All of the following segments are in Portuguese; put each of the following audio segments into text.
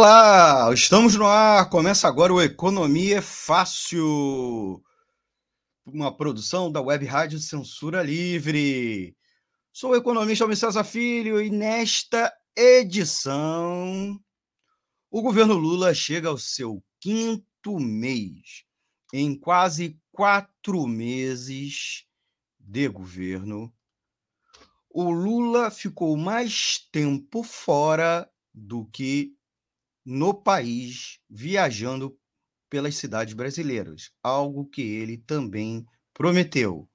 Olá, estamos no ar. Começa agora o Economia é Fácil, uma produção da Web Rádio Censura Livre. Sou o economista Almir César Filho e nesta edição o governo Lula chega ao seu quinto mês. Em quase quatro meses de governo, o Lula ficou mais tempo fora do que no país, viajando pelas cidades brasileiras, algo que ele também prometeu.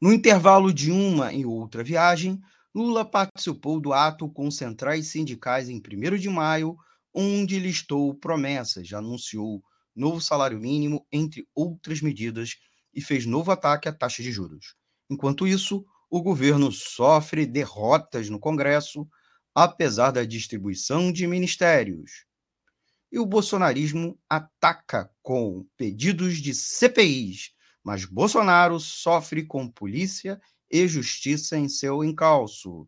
No intervalo de uma e outra viagem, Lula participou do ato com centrais sindicais em 1 de maio, onde listou promessas, anunciou novo salário mínimo, entre outras medidas, e fez novo ataque à taxa de juros. Enquanto isso, o governo sofre derrotas no Congresso, apesar da distribuição de ministérios e o bolsonarismo ataca com pedidos de CPIs, mas Bolsonaro sofre com polícia e justiça em seu encalço.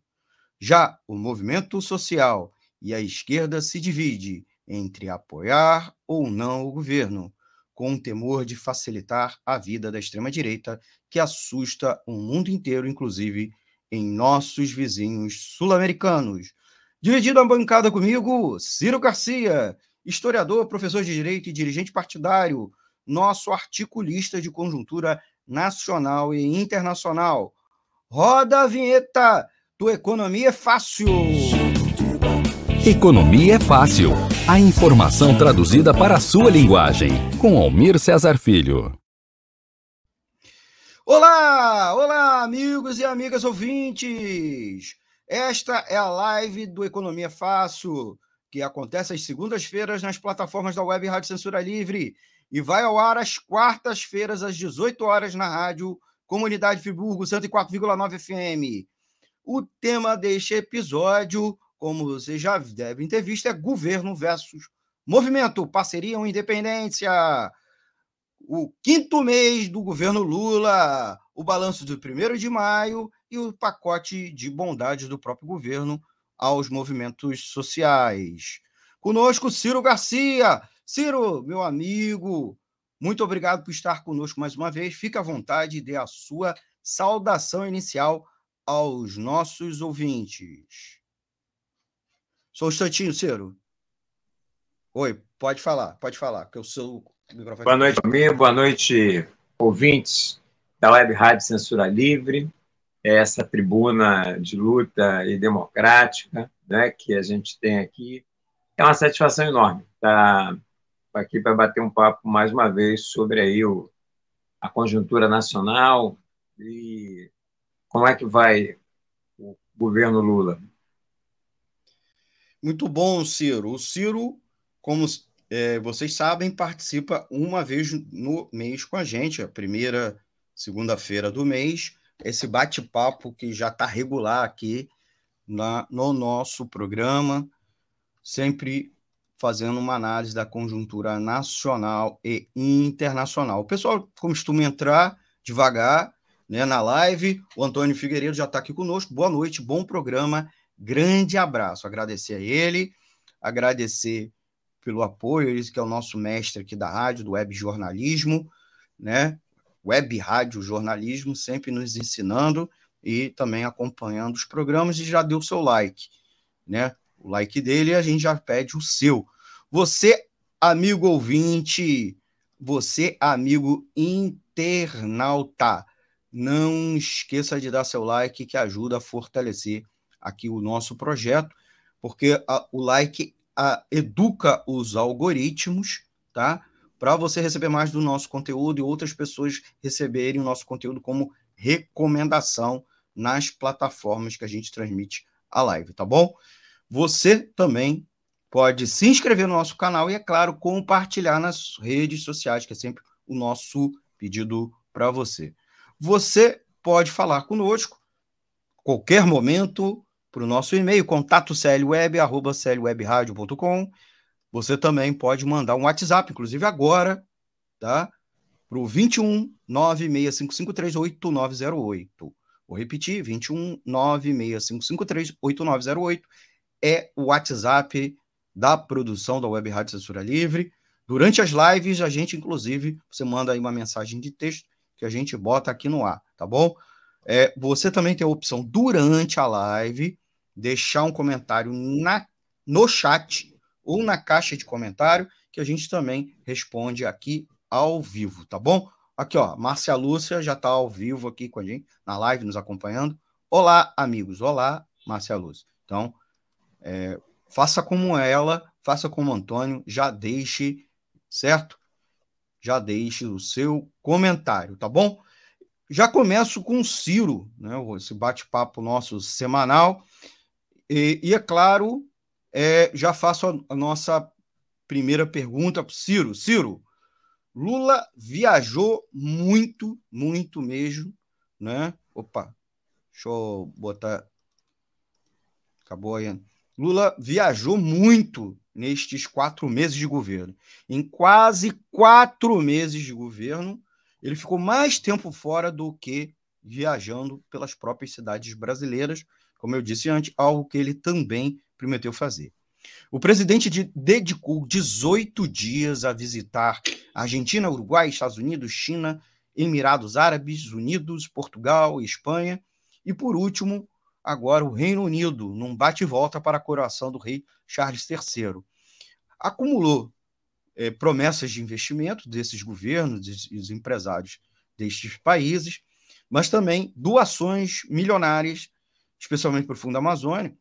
Já o movimento social e a esquerda se divide entre apoiar ou não o governo, com o temor de facilitar a vida da extrema-direita, que assusta o mundo inteiro, inclusive em nossos vizinhos sul-americanos. Dividido a bancada comigo, Ciro Garcia, historiador, professor de direito e dirigente partidário, nosso articulista de conjuntura nacional e internacional. Roda a vinheta do Economia é Fácil. Economia é Fácil. A informação traduzida para a sua linguagem. Com Almir Cesar Filho. Olá, olá, amigos e amigas ouvintes. Esta é a live do Economia Fácil que acontece às segundas-feiras nas plataformas da Web Rádio Censura Livre e vai ao ar às quartas-feiras às 18 horas na rádio Comunidade Friburgo 104,9 FM. O tema deste episódio, como vocês já devem ter visto, é governo versus movimento, parceria ou independência. O quinto mês do governo Lula, o balanço do primeiro de maio e o pacote de bondades do próprio governo aos movimentos sociais. Conosco, Ciro Garcia. Ciro, meu amigo, muito obrigado por estar conosco mais uma vez. Fique à vontade e dê a sua saudação inicial aos nossos ouvintes. Sou um instantinho, Ciro. Oi, pode falar, pode falar, que eu sou. Boa noite, amigo. Boa noite, ouvintes da Web Rádio Censura Livre essa tribuna de luta e democrática né, que a gente tem aqui. É uma satisfação enorme estar aqui para bater um papo mais uma vez sobre aí o, a conjuntura nacional e como é que vai o governo Lula. Muito bom, Ciro. O Ciro, como é, vocês sabem, participa uma vez no mês com a gente, a primeira segunda-feira do mês esse bate-papo que já está regular aqui na, no nosso programa, sempre fazendo uma análise da conjuntura nacional e internacional. O pessoal costuma entrar devagar né, na live. O Antônio Figueiredo já está aqui conosco. Boa noite, bom programa. Grande abraço. Agradecer a ele, agradecer pelo apoio, ele que é o nosso mestre aqui da rádio, do web jornalismo, né? Web rádio jornalismo, sempre nos ensinando e também acompanhando os programas e já deu seu like, né? O like dele a gente já pede o seu. Você, amigo ouvinte, você, amigo internauta, não esqueça de dar seu like que ajuda a fortalecer aqui o nosso projeto, porque a, o like a, educa os algoritmos, tá? Para você receber mais do nosso conteúdo e outras pessoas receberem o nosso conteúdo como recomendação nas plataformas que a gente transmite a live, tá bom? Você também pode se inscrever no nosso canal e, é claro, compartilhar nas redes sociais, que é sempre o nosso pedido para você. Você pode falar conosco qualquer momento para o nosso e-mail, contato clweb.com. Você também pode mandar um WhatsApp, inclusive agora, tá? Para o 21 96553 8908. Vou repetir, 21 96553 8908 é o WhatsApp da produção da Web Rádio Censura Livre. Durante as lives, a gente, inclusive, você manda aí uma mensagem de texto que a gente bota aqui no ar, tá bom? É, você também tem a opção, durante a live, deixar um comentário na, no chat ou na caixa de comentário, que a gente também responde aqui ao vivo, tá bom? Aqui, ó, Márcia Lúcia já está ao vivo aqui com a gente, na live, nos acompanhando. Olá, amigos. Olá, Márcia Lúcia. Então, é, faça como ela, faça como Antônio, já deixe, certo? Já deixe o seu comentário, tá bom? Já começo com o Ciro, né? Esse bate-papo nosso semanal. E, e é claro, é, já faço a, a nossa primeira pergunta para Ciro. Ciro, Lula viajou muito, muito mesmo, né? Opa, deixa eu botar. Acabou aí. Lula viajou muito nestes quatro meses de governo. Em quase quatro meses de governo, ele ficou mais tempo fora do que viajando pelas próprias cidades brasileiras, como eu disse antes, algo que ele também prometeu fazer. O presidente de, dedicou 18 dias a visitar Argentina, Uruguai, Estados Unidos, China, Emirados Árabes Unidos, Portugal Espanha. E, por último, agora o Reino Unido, num bate-volta para a coroação do rei Charles III. Acumulou é, promessas de investimento desses governos e dos empresários destes países, mas também doações milionárias, especialmente para o Fundo Amazônia,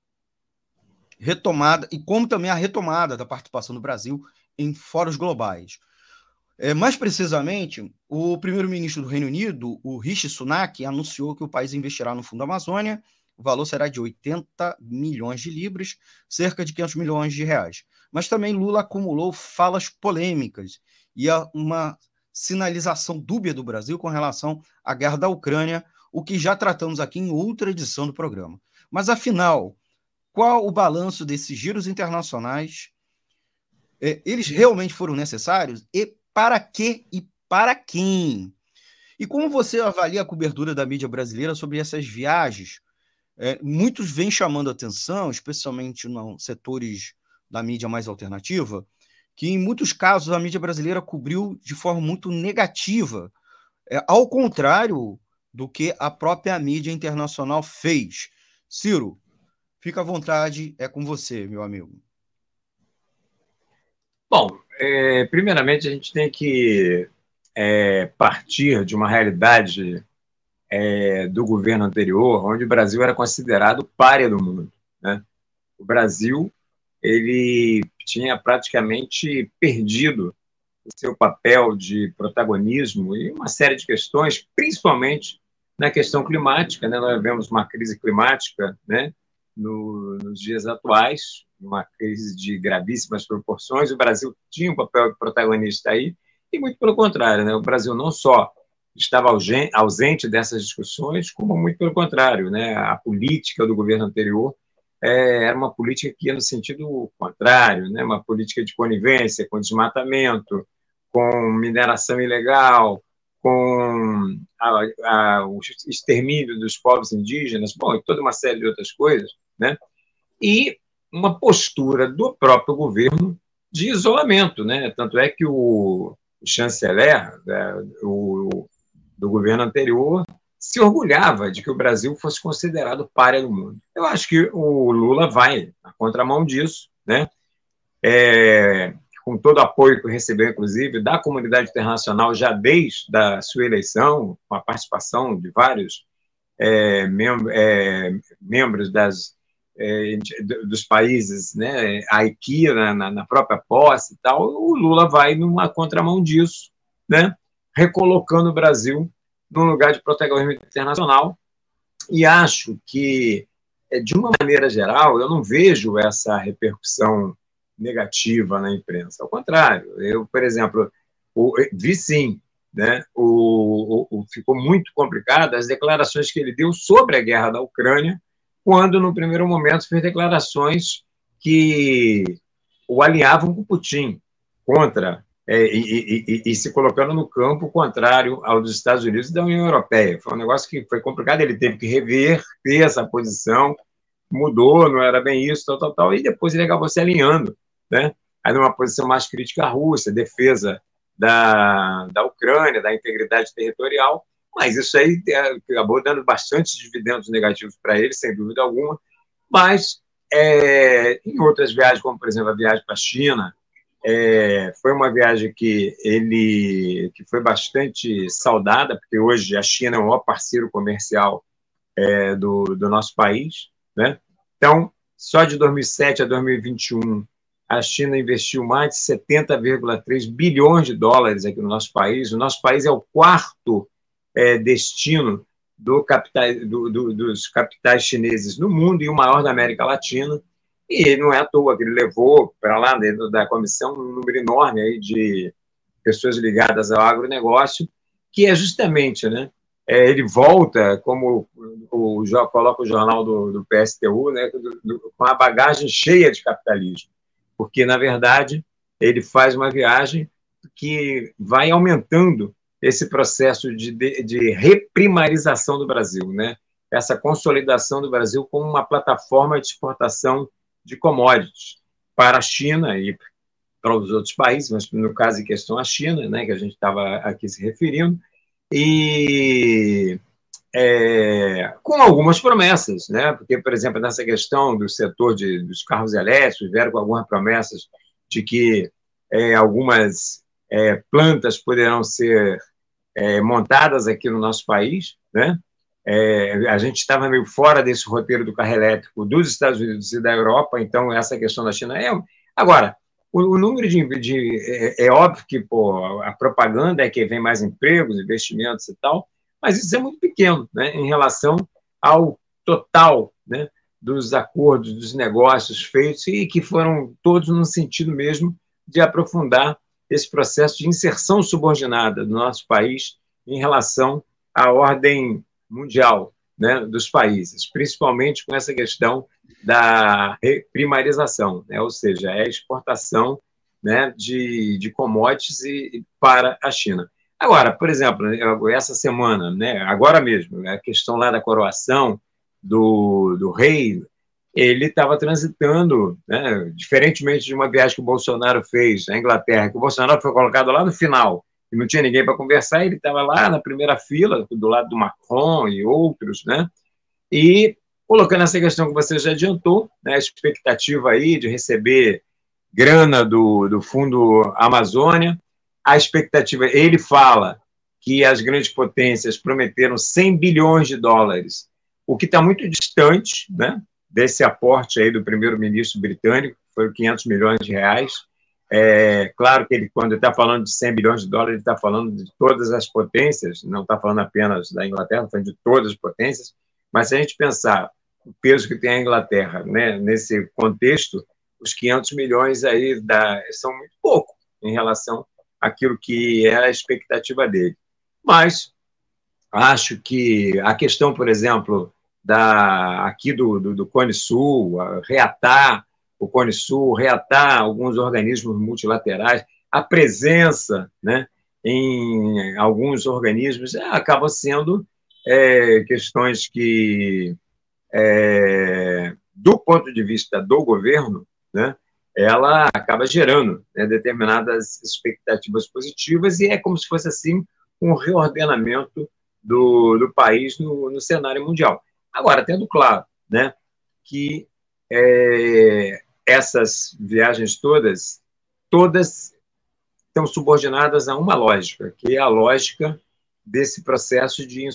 retomada, e como também a retomada da participação do Brasil em fóruns globais. É, mais precisamente, o primeiro-ministro do Reino Unido, o Rishi Sunak, anunciou que o país investirá no Fundo Amazônia. O valor será de 80 milhões de libras, cerca de 500 milhões de reais. Mas também Lula acumulou falas polêmicas e uma sinalização dúbia do Brasil com relação à guerra da Ucrânia, o que já tratamos aqui em outra edição do programa. Mas afinal, qual o balanço desses giros internacionais? É, eles realmente foram necessários? E para quê e para quem? E como você avalia a cobertura da mídia brasileira sobre essas viagens? É, muitos vêm chamando atenção, especialmente nos setores da mídia mais alternativa, que em muitos casos a mídia brasileira cobriu de forma muito negativa, é, ao contrário do que a própria mídia internacional fez. Ciro, Fica à vontade, é com você, meu amigo. Bom, é, primeiramente a gente tem que é, partir de uma realidade é, do governo anterior, onde o Brasil era considerado párea do mundo. Né? O Brasil ele tinha praticamente perdido o seu papel de protagonismo e uma série de questões, principalmente na questão climática. Né? Nós vemos uma crise climática né? No, nos dias atuais, uma crise de gravíssimas proporções. O Brasil tinha um papel protagonista aí, e muito pelo contrário, né? o Brasil não só estava ausente dessas discussões, como muito pelo contrário, né? a política do governo anterior é, era uma política que ia no sentido contrário, né? uma política de conivência com desmatamento, com mineração ilegal, com a, a, o extermínio dos povos indígenas, bom, e toda uma série de outras coisas, né? E uma postura do próprio governo de isolamento, né? Tanto é que o chanceler né, o, do governo anterior se orgulhava de que o Brasil fosse considerado párea do mundo. Eu acho que o Lula vai na contramão disso, né? É, com todo o apoio que recebeu, inclusive, da comunidade internacional já desde a sua eleição, com a participação de vários é, mem é, membros das, é, dos países, né, a IKEA na, na, própria posse e tal, o Lula vai numa contramão disso, né, recolocando o Brasil num lugar de protagonismo internacional, e acho que, é, de uma maneira geral, eu não vejo essa repercussão negativa na imprensa. Ao contrário, eu, por exemplo, o, vi sim, né, o, o, ficou muito complicado as declarações que ele deu sobre a guerra da Ucrânia, quando, no primeiro momento, fez declarações que o alinhavam com Putin, contra, é, e, e, e, se colocando no campo contrário ao dos Estados Unidos e da União Europeia. Foi um negócio que foi complicado, ele teve que rever ter essa posição, mudou, não era bem isso, tal, tal, tal, e depois ele acabou se alinhando, né? Aí numa posição mais crítica à Rússia, defesa da, da Ucrânia, da integridade territorial, mas isso aí é, acabou dando bastante dividendos negativos para ele, sem dúvida alguma, mas é, em outras viagens, como por exemplo a viagem para a China, é, foi uma viagem que ele que foi bastante saudada, porque hoje a China é o maior parceiro comercial é, do, do nosso país, né? Então, só de 2007 a 2021, a China investiu mais de 70,3 bilhões de dólares aqui no nosso país. O nosso país é o quarto é, destino do capital, do, do, dos capitais chineses no mundo e o maior da América Latina. E não é à toa que ele levou para lá dentro da comissão um número enorme aí de pessoas ligadas ao agronegócio, que é justamente né, é, ele volta, como o, o, coloca o jornal do, do PSTU, né, do, do, com a bagagem cheia de capitalismo, porque, na verdade, ele faz uma viagem que vai aumentando esse processo de, de, de reprimarização do Brasil, né? essa consolidação do Brasil como uma plataforma de exportação de commodities para a China e para os outros países, mas no caso em questão a China, né, que a gente estava aqui se referindo, e é, com algumas promessas, né? Porque, por exemplo, nessa questão do setor de, dos carros elétricos, vieram com algumas promessas de que é, algumas é, plantas poderão ser é, montadas aqui no nosso país, né? É, a gente estava meio fora desse roteiro do carro elétrico dos Estados Unidos e da Europa, então essa questão da China é. Agora, o, o número de, de é, é, óbvio que pô, a propaganda é que vem mais empregos, investimentos e tal, mas isso é muito pequeno né, em relação ao total né, dos acordos, dos negócios feitos e que foram todos no sentido mesmo de aprofundar esse processo de inserção subordinada do nosso país em relação à ordem mundial né, dos países, principalmente com essa questão da primarização, né? ou seja, é a exportação né, de, de commodities e, para a China. Agora, por exemplo, essa semana, né, agora mesmo, a questão lá da coroação do, do rei, ele estava transitando, né, diferentemente de uma viagem que o Bolsonaro fez à Inglaterra, que o Bolsonaro foi colocado lá no final, e não tinha ninguém para conversar, ele estava lá na primeira fila, do lado do Macron e outros, né, e colocando essa questão que você já adiantou, né, a expectativa aí de receber grana do, do Fundo Amazônia, a expectativa, ele fala que as grandes potências prometeram 100 bilhões de dólares, o que está muito distante né, desse aporte aí do primeiro-ministro britânico, que foi 500 milhões de reais. É, claro que ele, quando está falando de 100 bilhões de dólares, ele está falando de todas as potências, não está falando apenas da Inglaterra, está falando de todas as potências, mas se a gente pensar o peso que tem a Inglaterra, né? nesse contexto, os 500 milhões aí da, são muito pouco em relação àquilo que é a expectativa dele. Mas acho que a questão, por exemplo, da aqui do, do, do Cone Sul, reatar o Cone Sul, reatar alguns organismos multilaterais, a presença né, em alguns organismos é, acaba sendo é, questões que é, do ponto de vista do governo, né, ela acaba gerando né, determinadas expectativas positivas e é como se fosse assim um reordenamento do, do país no, no cenário mundial. Agora, tendo claro né, que é, essas viagens todas, todas estão subordinadas a uma lógica, que é a lógica desse processo de,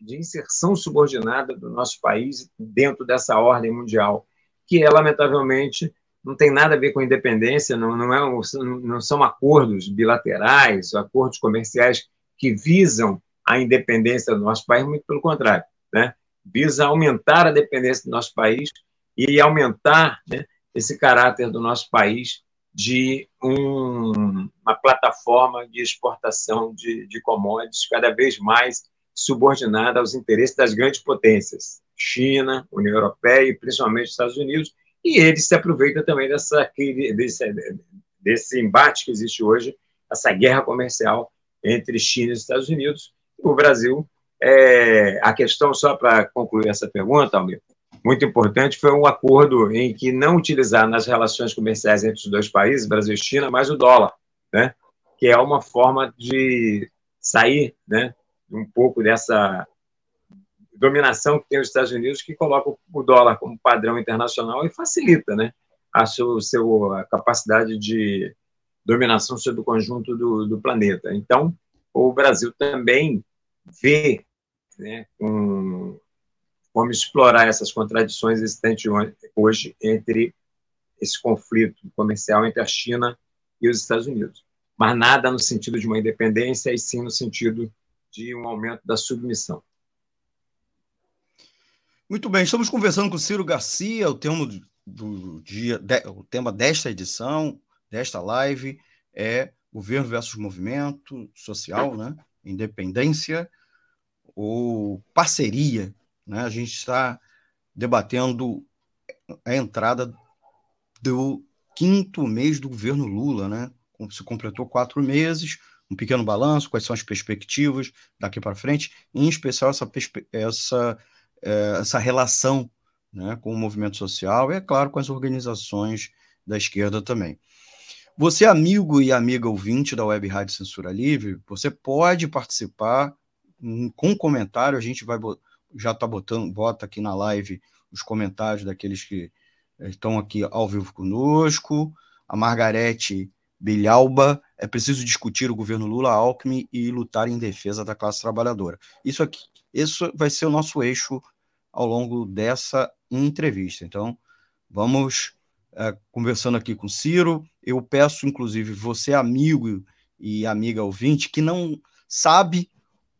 de inserção subordinada do nosso país dentro dessa ordem mundial, que é, lamentavelmente, não tem nada a ver com independência, não, não, é, não são acordos bilaterais, acordos comerciais que visam a independência do nosso país, muito pelo contrário, né? Visa aumentar a dependência do nosso país e aumentar né, esse caráter do nosso país de um, uma plataforma de exportação de, de commodities cada vez mais subordinada aos interesses das grandes potências, China, União Europeia e principalmente Estados Unidos, e eles se aproveitam também dessa, desse, desse embate que existe hoje, essa guerra comercial entre China e Estados Unidos. O Brasil, é, a questão, só para concluir essa pergunta, Almir, muito importante, foi um acordo em que não utilizar nas relações comerciais entre os dois países, Brasil e China, mais o dólar, né? que é uma forma de sair né, um pouco dessa dominação que tem os Estados Unidos, que coloca o dólar como padrão internacional e facilita né, a sua, a capacidade de dominação sobre o conjunto do, do planeta. Então, o Brasil também vê né, um, como explorar essas contradições existentes hoje entre esse conflito comercial entre a China e os Estados Unidos. Mas nada no sentido de uma independência, e sim no sentido de um aumento da submissão. Muito bem, estamos conversando com Ciro Garcia, o tema do dia, o tema desta edição, desta live é governo versus movimento social, né? Independência ou parceria né? A gente está debatendo a entrada do quinto mês do governo Lula, né? Se completou quatro meses, um pequeno balanço, quais são as perspectivas daqui para frente, em especial essa, essa, é, essa relação né, com o movimento social e, é claro, com as organizações da esquerda também. Você, amigo e amiga ouvinte da Web Rádio Censura Livre, você pode participar com comentário, a gente vai já está botando, bota aqui na live os comentários daqueles que eh, estão aqui ao vivo conosco. A Margarete Bilhalba, é preciso discutir o governo Lula-Alckmin e lutar em defesa da classe trabalhadora. Isso aqui, isso vai ser o nosso eixo ao longo dessa entrevista. Então, vamos é, conversando aqui com Ciro. Eu peço, inclusive, você, amigo e amiga ouvinte, que não sabe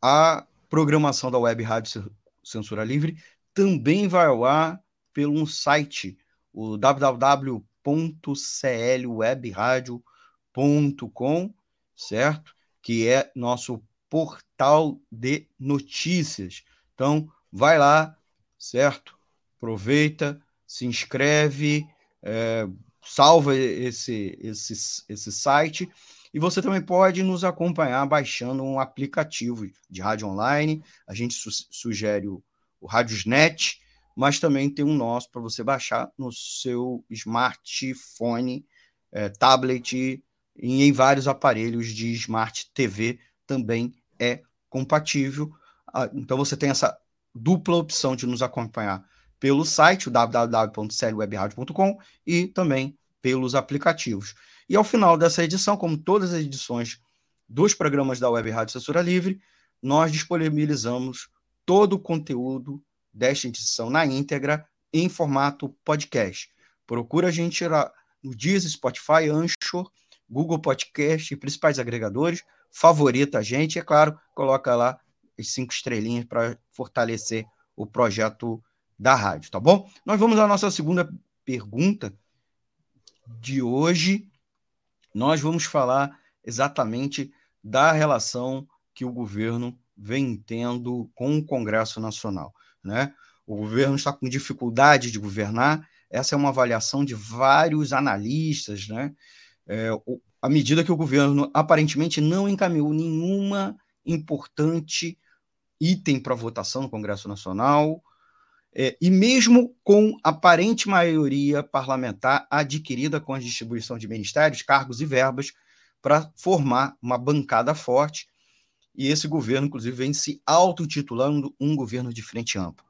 a programação da Web Rádio Censura Livre, também vai ao ar pelo site, o www.clwebradio.com, certo? Que é nosso portal de notícias. Então, vai lá, certo? Aproveita, se inscreve, é, salva esse, esse, esse site e você também pode nos acompanhar baixando um aplicativo de rádio online. A gente su sugere o, o Radiosnet, mas também tem um nosso para você baixar no seu smartphone, é, tablet e em vários aparelhos de Smart TV também é compatível. Ah, então você tem essa dupla opção de nos acompanhar pelo site, www.clwebradio.com e também pelos aplicativos. E ao final dessa edição, como todas as edições dos programas da Web Rádio Censura Livre, nós disponibilizamos todo o conteúdo desta edição na íntegra em formato podcast. Procura a gente lá no Deezer, Spotify, Anchor, Google Podcast e principais agregadores. Favorita a gente, é claro, coloca lá as cinco estrelinhas para fortalecer o projeto da rádio, tá bom? Nós vamos à nossa segunda pergunta de hoje, nós vamos falar exatamente da relação que o governo vem tendo com o Congresso Nacional. Né? O governo está com dificuldade de governar, essa é uma avaliação de vários analistas, né? É, à medida que o governo aparentemente não encaminhou nenhuma importante item para votação no Congresso Nacional, é, e mesmo com aparente maioria parlamentar adquirida com a distribuição de ministérios, cargos e verbas para formar uma bancada forte, e esse governo, inclusive, vem se autotitulando um governo de frente ampla.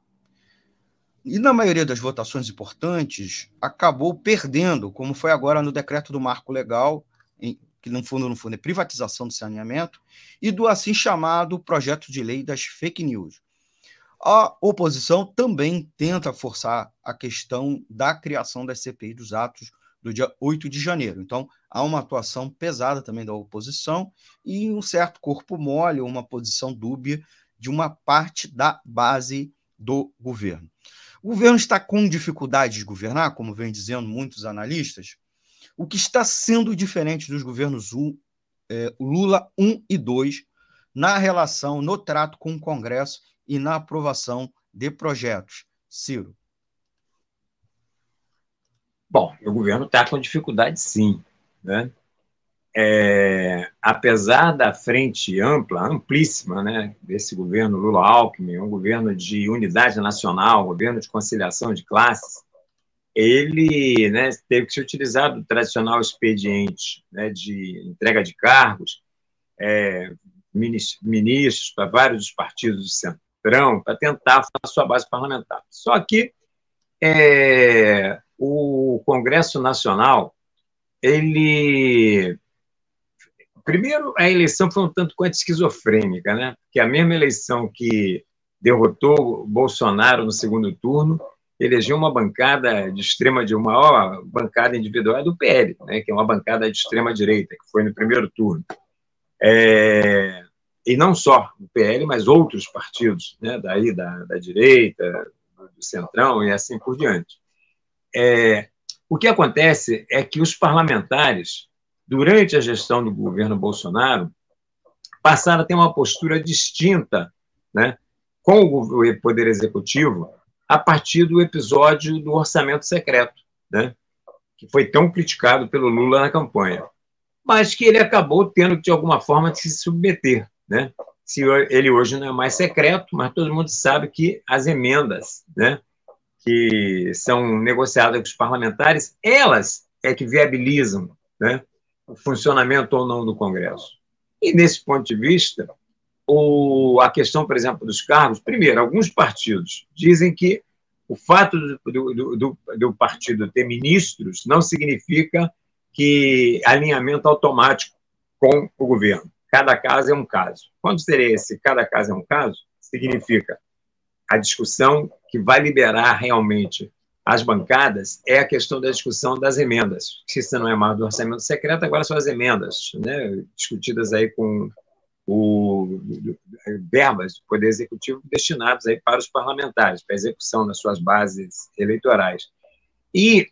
E na maioria das votações importantes, acabou perdendo, como foi agora no decreto do marco legal, em, que no fundo, no fundo é privatização do saneamento, e do assim chamado projeto de lei das fake news. A oposição também tenta forçar a questão da criação das CPI dos atos do dia 8 de janeiro. Então, há uma atuação pesada também da oposição e um certo corpo mole, uma posição dúbia de uma parte da base do governo. O governo está com dificuldade de governar, como vem dizendo muitos analistas, o que está sendo diferente dos governos é, Lula 1 e 2 na relação, no trato com o Congresso e na aprovação de projetos. Ciro. Bom, o governo está com dificuldade, sim. Né? É, apesar da frente ampla, amplíssima, né, desse governo Lula-Alckmin, um governo de unidade nacional, um governo de conciliação de classes, ele né, teve que ser utilizado o tradicional expediente né, de entrega de cargos, é, ministros para vários partidos do Centrão, para tentar a sua base parlamentar. Só que é, o Congresso Nacional, ele. Primeiro, a eleição foi um tanto quanto esquizofrênica, né? Porque a mesma eleição que derrotou Bolsonaro no segundo turno, elegeu uma bancada de extrema de maior bancada individual é do PL, né, que é uma bancada de extrema direita que foi no primeiro turno. É, e não só o PL, mas outros partidos, né, daí da, da direita, do centrão e assim por diante. É, o que acontece é que os parlamentares, durante a gestão do governo Bolsonaro, passaram a ter uma postura distinta né, com o Poder Executivo a partir do episódio do orçamento secreto, né, que foi tão criticado pelo Lula na campanha, mas que ele acabou tendo de alguma forma se submeter. Né? Se ele hoje não é mais secreto, mas todo mundo sabe que as emendas né, que são negociadas com os parlamentares, elas é que viabilizam né, o funcionamento ou não do Congresso. E, nesse ponto de vista, o, a questão, por exemplo, dos cargos, primeiro, alguns partidos dizem que o fato do, do, do, do partido ter ministros não significa que alinhamento automático com o governo. Cada caso é um caso. Quando seria esse cada caso é um caso, significa a discussão que vai liberar realmente as bancadas é a questão da discussão das emendas. Se isso não é mais do orçamento secreto, agora são as emendas, né, discutidas aí com o, verbas do Poder Executivo destinadas aí para os parlamentares, para a execução das suas bases eleitorais. E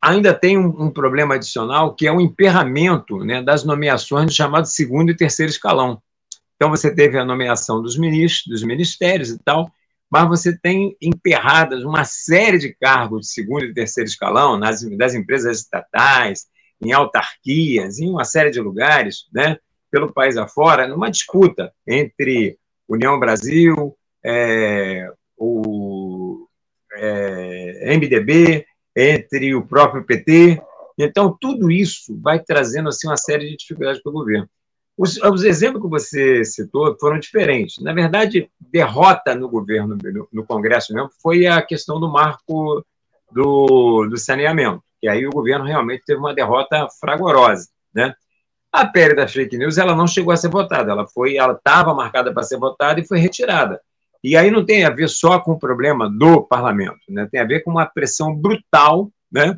ainda tem um, um problema adicional, que é o emperramento né, das nomeações do chamado segundo e terceiro escalão. Então, você teve a nomeação dos ministros, dos ministérios e tal, mas você tem emperradas uma série de cargos de segundo e terceiro escalão nas, das empresas estatais, em autarquias, em uma série de lugares, né, pelo país afora, numa disputa entre União Brasil, é, o é, MDB, entre o próprio PT. Então, tudo isso vai trazendo assim, uma série de dificuldades para o governo. Os, os, exemplos que você citou foram diferentes. Na verdade, derrota no governo, no, no, Congresso mesmo, foi a questão do marco do, do saneamento, que aí o governo realmente teve uma derrota fragorosa. Né? A PL das fake news ela não chegou a ser votada, ela foi, ela estava marcada para ser votada e foi retirada. E aí não tem a ver só com o problema do parlamento, né? tem a ver com uma pressão brutal né?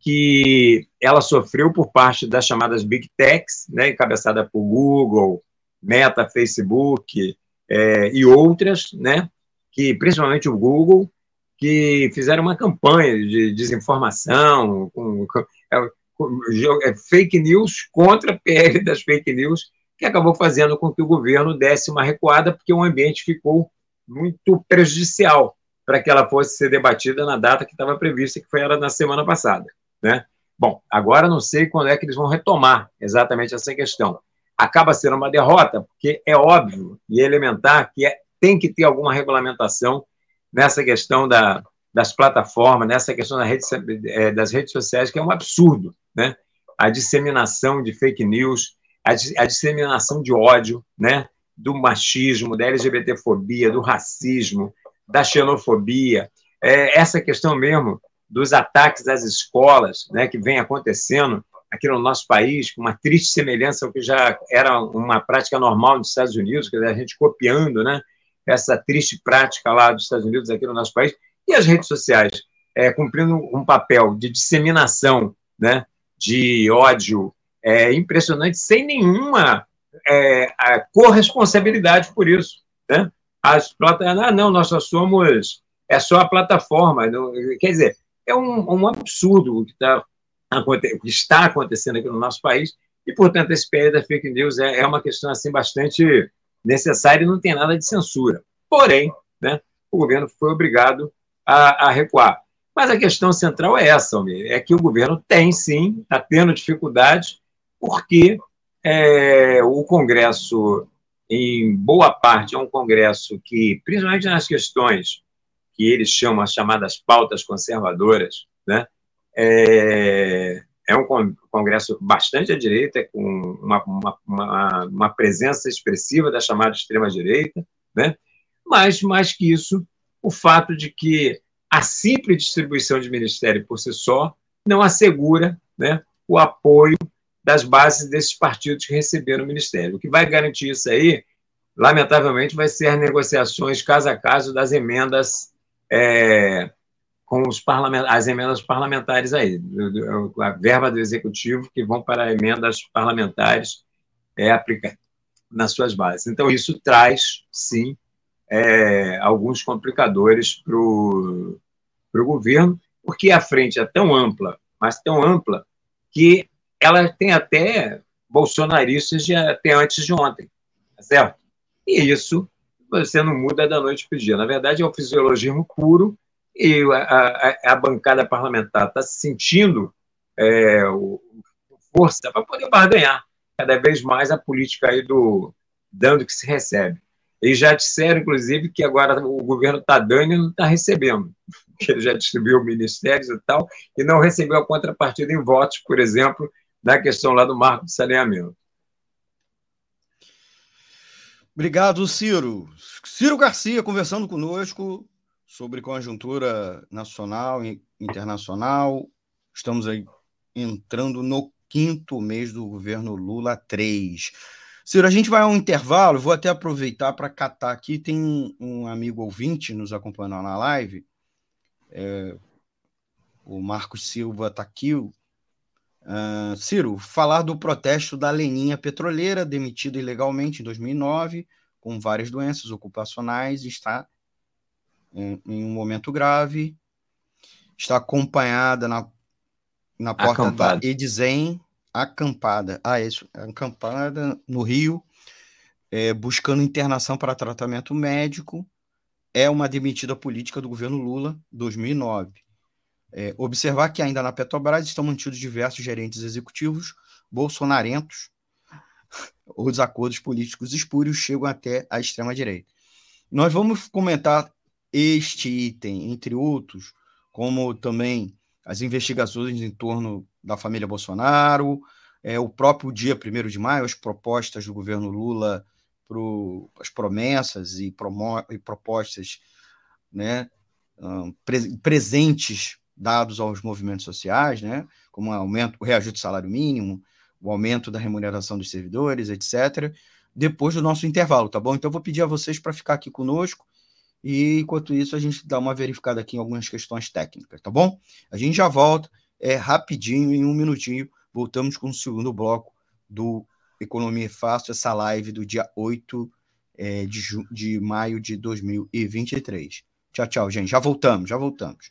que ela sofreu por parte das chamadas big techs, né, encabeçada por Google, Meta, Facebook é, e outras, né, que principalmente o Google, que fizeram uma campanha de desinformação, com, com, é, com é, fake news contra a PL das fake news, que acabou fazendo com que o governo desse uma recuada, porque o ambiente ficou muito prejudicial para que ela fosse ser debatida na data que estava prevista, que foi era na semana passada. Né? Bom, agora não sei quando é que eles vão retomar exatamente essa questão. Acaba sendo uma derrota, porque é óbvio e elementar que é, tem que ter alguma regulamentação nessa questão da, das plataformas, nessa questão da rede, é, das redes sociais, que é um absurdo. Né? A disseminação de fake news, a, a disseminação de ódio, né? Do machismo, da LGBTfobia, do racismo, da xenofobia, é, essa questão mesmo dos ataques às escolas, né, que vem acontecendo aqui no nosso país, com uma triste semelhança ao que já era uma prática normal nos Estados Unidos, que a gente copiando, né, essa triste prática lá dos Estados Unidos aqui no nosso país, e as redes sociais é, cumprindo um papel de disseminação, né, de ódio é, impressionante, sem nenhuma é, corresponsabilidade por isso, né? As plataformas, ah, não, nós só somos é só a plataforma. Não, quer dizer, é um, um absurdo o que, tá, o que está acontecendo aqui no nosso país, e, portanto, esse PL da fake news é, é uma questão assim, bastante necessária e não tem nada de censura. Porém, né, o governo foi obrigado a, a recuar. Mas a questão central é essa, Almir, é que o governo tem, sim, está tendo dificuldades, porque é, o Congresso, em boa parte, é um Congresso que, principalmente nas questões que eles chamam as chamadas pautas conservadoras, né, é, é um congresso bastante à direita, com uma, uma, uma, uma presença expressiva da chamada extrema-direita, né? mas, mais que isso, o fato de que a simples distribuição de ministério por si só não assegura né, o apoio das bases desses partidos que receberam o ministério. O que vai garantir isso aí, lamentavelmente, vai ser as negociações caso a caso das emendas é, com os as emendas parlamentares aí, a verba do executivo que vão para emendas parlamentares é aplicada nas suas bases. Então isso traz sim é, alguns complicadores para o governo, porque a frente é tão ampla, mas tão ampla que ela tem até bolsonaristas de, até antes de ontem, tá certo? E isso você não muda da noite para o dia. Na verdade, é um fisiologismo puro e a, a, a bancada parlamentar está se sentindo é, o, força para poder barganhar cada vez mais a política aí do dando que se recebe. Eles já disseram, inclusive, que agora o governo está dando e não está recebendo, que ele já distribuiu ministérios e tal, e não recebeu a contrapartida em votos, por exemplo, na questão lá do marco de saneamento. Obrigado, Ciro. Ciro Garcia conversando conosco sobre conjuntura nacional e internacional. Estamos aí entrando no quinto mês do governo Lula 3. Ciro, a gente vai a um intervalo, vou até aproveitar para catar aqui. Tem um, um, amigo ouvinte nos acompanhando na live, é, o Marcos Silva está aqui. Uh, Ciro, falar do protesto da Leninha Petroleira, demitida ilegalmente em 2009, com várias doenças ocupacionais, está em, em um momento grave, está acompanhada na, na porta acampada. da Edzen, acampada, ah, isso, acampada no Rio, é, buscando internação para tratamento médico, é uma demitida política do governo Lula, 2009. É, observar que ainda na Petrobras estão mantidos diversos gerentes executivos bolsonarentos, os acordos políticos espúrios chegam até a extrema-direita. Nós vamos comentar este item, entre outros, como também as investigações em torno da família Bolsonaro, é, o próprio dia 1 de maio, as propostas do governo Lula, pro, as promessas e, promo, e propostas né, um, pre, presentes dados aos movimentos sociais, né, como o aumento, o reajuste do salário mínimo, o aumento da remuneração dos servidores, etc., depois do nosso intervalo, tá bom? Então, eu vou pedir a vocês para ficar aqui conosco e enquanto isso, a gente dá uma verificada aqui em algumas questões técnicas, tá bom? A gente já volta, é rapidinho, em um minutinho, voltamos com o segundo bloco do Economia Fácil, essa live do dia 8 é, de, de maio de 2023. Tchau, tchau, gente. Já voltamos, já voltamos.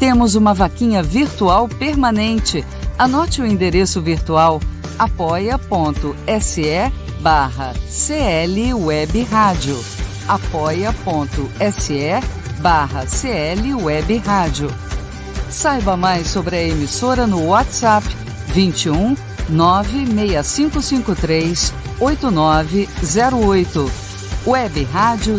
Temos uma vaquinha virtual permanente. Anote o endereço virtual apoia.se barra CL Web Rádio. apoia.se barra CL Web Rádio. Saiba mais sobre a emissora no WhatsApp 21 96553 8908. Web Rádio.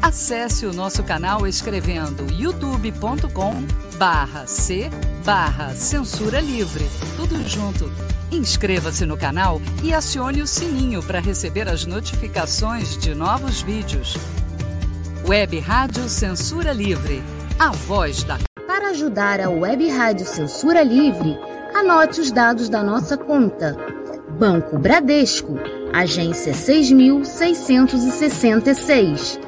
Acesse o nosso canal escrevendo youtube.com barra C barra Censura Livre. Tudo junto. Inscreva-se no canal e acione o sininho para receber as notificações de novos vídeos. Web Rádio Censura Livre. A voz da para ajudar a Web Rádio Censura Livre, anote os dados da nossa conta. Banco Bradesco, agência 6666.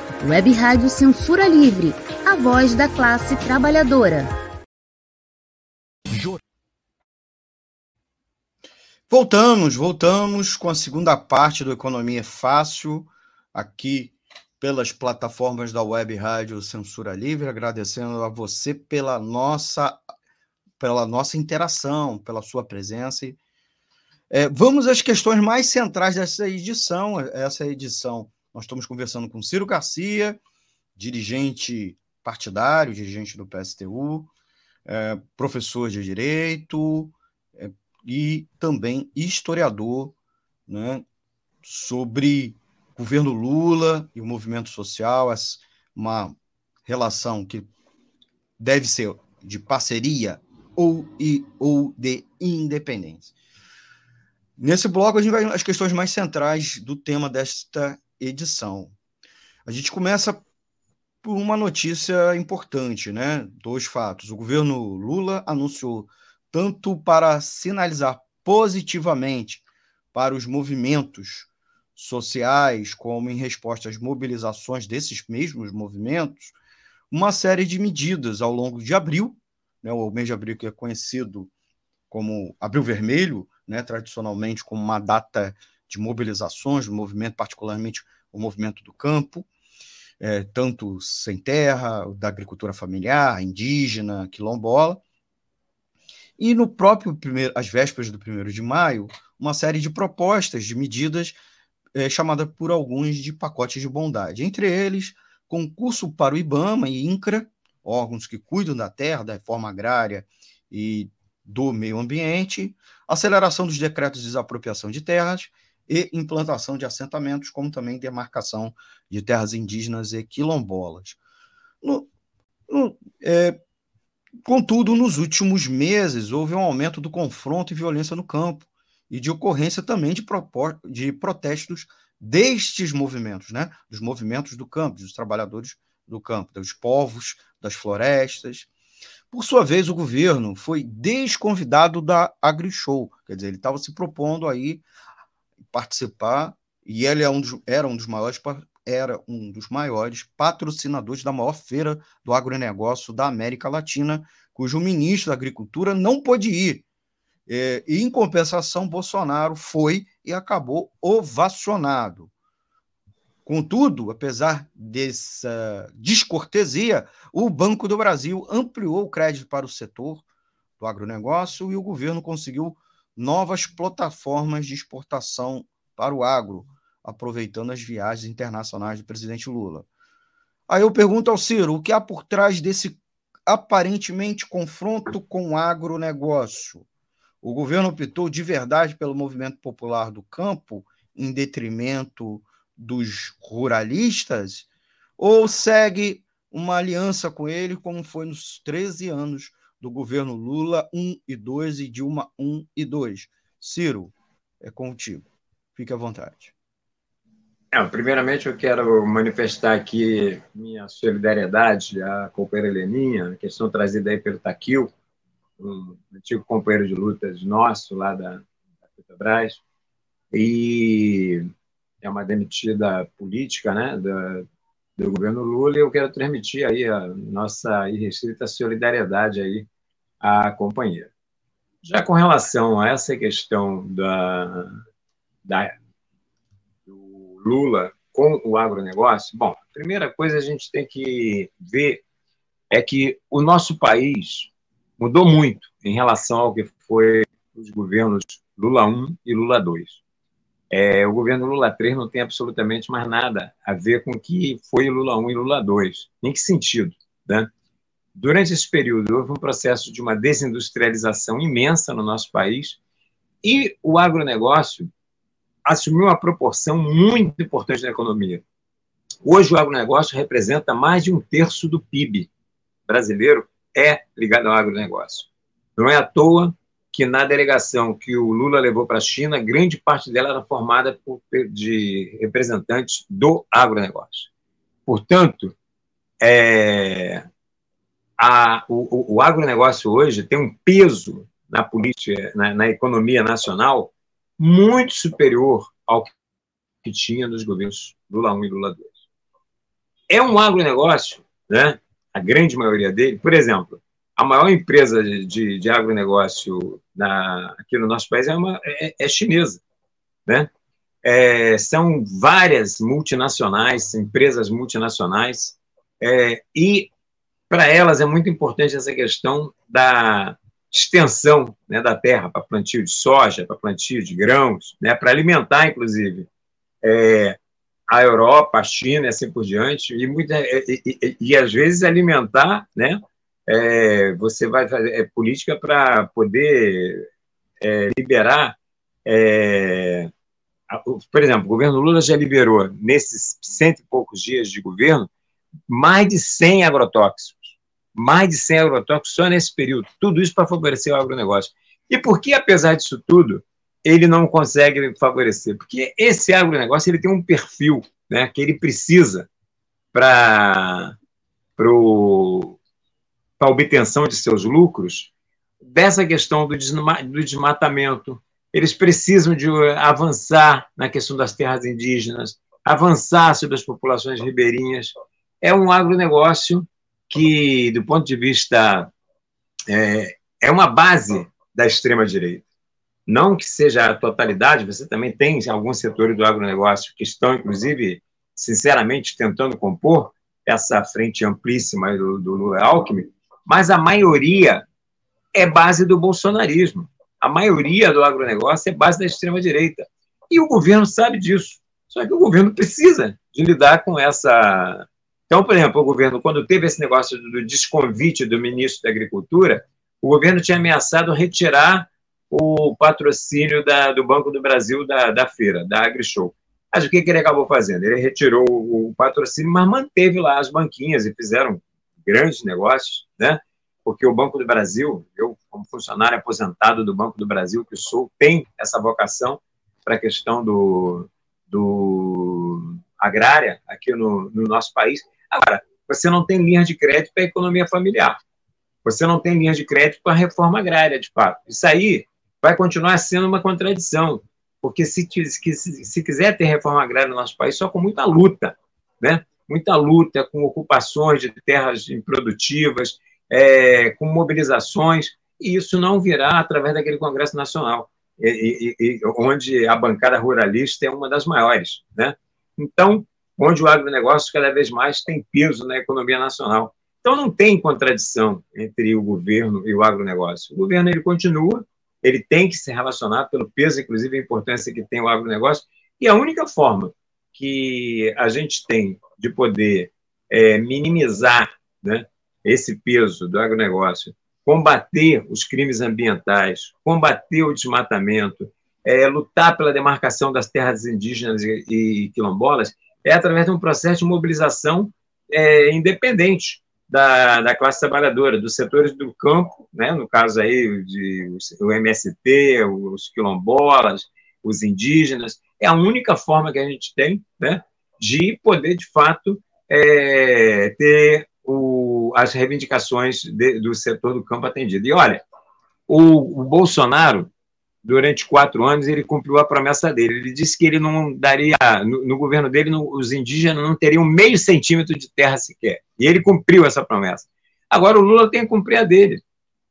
Web Rádio Censura Livre, a voz da classe trabalhadora. Voltamos, voltamos com a segunda parte do Economia Fácil, aqui pelas plataformas da Web Rádio Censura Livre, agradecendo a você pela nossa pela nossa interação, pela sua presença. É, vamos às questões mais centrais dessa edição. Essa edição, nós estamos conversando com Ciro Garcia, dirigente partidário, dirigente do PSTU, é, professor de Direito é, e também historiador, né, sobre governo Lula e o movimento social, uma relação que deve ser de parceria ou, e, ou de independência. Nesse bloco, a gente vai às questões mais centrais do tema desta edição. A gente começa por uma notícia importante, né? Dois fatos. O governo Lula anunciou tanto para sinalizar positivamente para os movimentos sociais, como em resposta às mobilizações desses mesmos movimentos, uma série de medidas ao longo de abril, né, o mês de abril que é conhecido como Abril Vermelho, né, tradicionalmente como uma data de mobilizações do movimento, particularmente o movimento do campo, é, tanto sem terra, da agricultura familiar, indígena, quilombola. E no próprio primeiro, às vésperas do primeiro de maio, uma série de propostas de medidas é, chamada por alguns de pacotes de bondade. Entre eles, concurso para o IBAMA e INCRA, órgãos que cuidam da terra, da reforma agrária e do meio ambiente, aceleração dos decretos de desapropriação de terras e implantação de assentamentos, como também demarcação de terras indígenas e quilombolas. No, no, é, contudo, nos últimos meses, houve um aumento do confronto e violência no campo, e de ocorrência também de, de protestos destes movimentos, né? dos movimentos do campo, dos trabalhadores do campo, dos povos, das florestas. Por sua vez, o governo foi desconvidado da AgriShow, quer dizer, ele estava se propondo aí participar, e ele é um dos, era um dos maiores era um dos maiores patrocinadores da maior feira do agronegócio da América Latina, cujo ministro da Agricultura não pôde ir, é, e, em compensação, Bolsonaro foi e acabou ovacionado. Contudo, apesar dessa descortesia, o Banco do Brasil ampliou o crédito para o setor do agronegócio e o governo conseguiu novas plataformas de exportação para o agro, aproveitando as viagens internacionais do presidente Lula. Aí eu pergunto ao Ciro, o que há por trás desse aparentemente confronto com o agronegócio? O governo optou de verdade pelo movimento popular do campo, em detrimento dos ruralistas, ou segue uma aliança com ele, como foi nos 13 anos do governo Lula 1 e 2 e Dilma 1 e 2? Ciro, é contigo. Fique à vontade. É, primeiramente, eu quero manifestar aqui minha solidariedade à companheira Heleninha, questão trazida aí pelo Taquil, um antigo companheiro de lutas nosso lá da, da Petrobras, e é uma demitida política né, do governo Lula, e eu quero transmitir aí a nossa irrestrita solidariedade aí à companheira. Já com relação a essa questão da, da Lula com o agronegócio? Bom, a primeira coisa a gente tem que ver é que o nosso país mudou muito em relação ao que foi os governos Lula 1 e Lula 2. É, o governo Lula 3 não tem absolutamente mais nada a ver com o que foi Lula 1 e Lula 2. Em que sentido? Né? Durante esse período, houve um processo de uma desindustrialização imensa no nosso país e o agronegócio assumiu uma proporção muito importante na economia. Hoje, o agronegócio representa mais de um terço do PIB brasileiro é ligado ao agronegócio. Não é à toa que na delegação que o Lula levou para a China, grande parte dela era formada por, de representantes do agronegócio. Portanto, é, a, o, o, agronegócio hoje tem um peso na política, na, na economia nacional, muito superior ao que tinha nos governos Lula 1 e Lula 2. É um agronegócio, né? a grande maioria dele, por exemplo, a maior empresa de, de, agronegócio na, aqui no nosso país é, uma, é, é chinesa. Né? É, são várias multinacionais, empresas multinacionais, é, e para elas é muito importante essa questão da extensão né, da terra para plantio de soja, para plantio de grãos, né, para alimentar, inclusive, é, a Europa, a China assim por diante, e, muita, e, e, e às vezes alimentar, né, é, você vai fazer é, política para poder é, liberar. É, por exemplo, o governo Lula já liberou, nesses cento e poucos dias de governo, mais de 100 agrotóxicos mais de 100 agrotóxicos só nesse período. Tudo isso para favorecer o agronegócio. E por que, apesar disso tudo, ele não consegue favorecer? Porque esse agronegócio ele tem um perfil né, que ele precisa para a obtenção de seus lucros dessa questão do, do desmatamento. Eles precisam de avançar na questão das terras indígenas, avançar sobre as populações ribeirinhas. É um agronegócio que, do ponto de vista. É, é uma base da extrema-direita. Não que seja a totalidade, você também tem alguns setores do agronegócio que estão, inclusive, sinceramente, tentando compor essa frente amplíssima do, do Lula Alckmin, mas a maioria é base do bolsonarismo. A maioria do agronegócio é base da extrema-direita. E o governo sabe disso. Só que o governo precisa de lidar com essa então, por exemplo, o governo, quando teve esse negócio do desconvite do ministro da Agricultura, o governo tinha ameaçado retirar o patrocínio da, do Banco do Brasil da, da feira, da AgriShow. Mas o que, que ele acabou fazendo? Ele retirou o patrocínio, mas manteve lá as banquinhas e fizeram grandes negócios, né? Porque o Banco do Brasil, eu, como funcionário aposentado do Banco do Brasil, que sou, tem essa vocação para a questão do, do agrária aqui no, no nosso país. Agora, você não tem linha de crédito para a economia familiar. Você não tem linha de crédito para a reforma agrária, de fato. Isso aí vai continuar sendo uma contradição, porque se, se, se quiser ter reforma agrária no nosso país, só com muita luta, né? muita luta, com ocupações de terras improdutivas, é, com mobilizações, e isso não virá através daquele Congresso Nacional, e, e, e, onde a bancada ruralista é uma das maiores. Né? Então, onde o agronegócio cada vez mais tem peso na economia nacional. Então, não tem contradição entre o governo e o agronegócio. O governo ele continua, ele tem que se relacionar pelo peso, inclusive, a importância que tem o agronegócio, e a única forma que a gente tem de poder é, minimizar né, esse peso do agronegócio, combater os crimes ambientais, combater o desmatamento, é, lutar pela demarcação das terras indígenas e, e quilombolas, é através de um processo de mobilização é, independente da, da classe trabalhadora, dos setores do campo, né, no caso aí de, o MST, os quilombolas, os indígenas, é a única forma que a gente tem né, de poder, de fato, é, ter o, as reivindicações de, do setor do campo atendido. E olha, o, o Bolsonaro, durante quatro anos, ele cumpriu a promessa dele. Ele disse que ele não daria, no, no governo dele, os indígenas não teriam meio centímetro de terra sequer. E ele cumpriu essa promessa. Agora o Lula tem que cumprir a dele,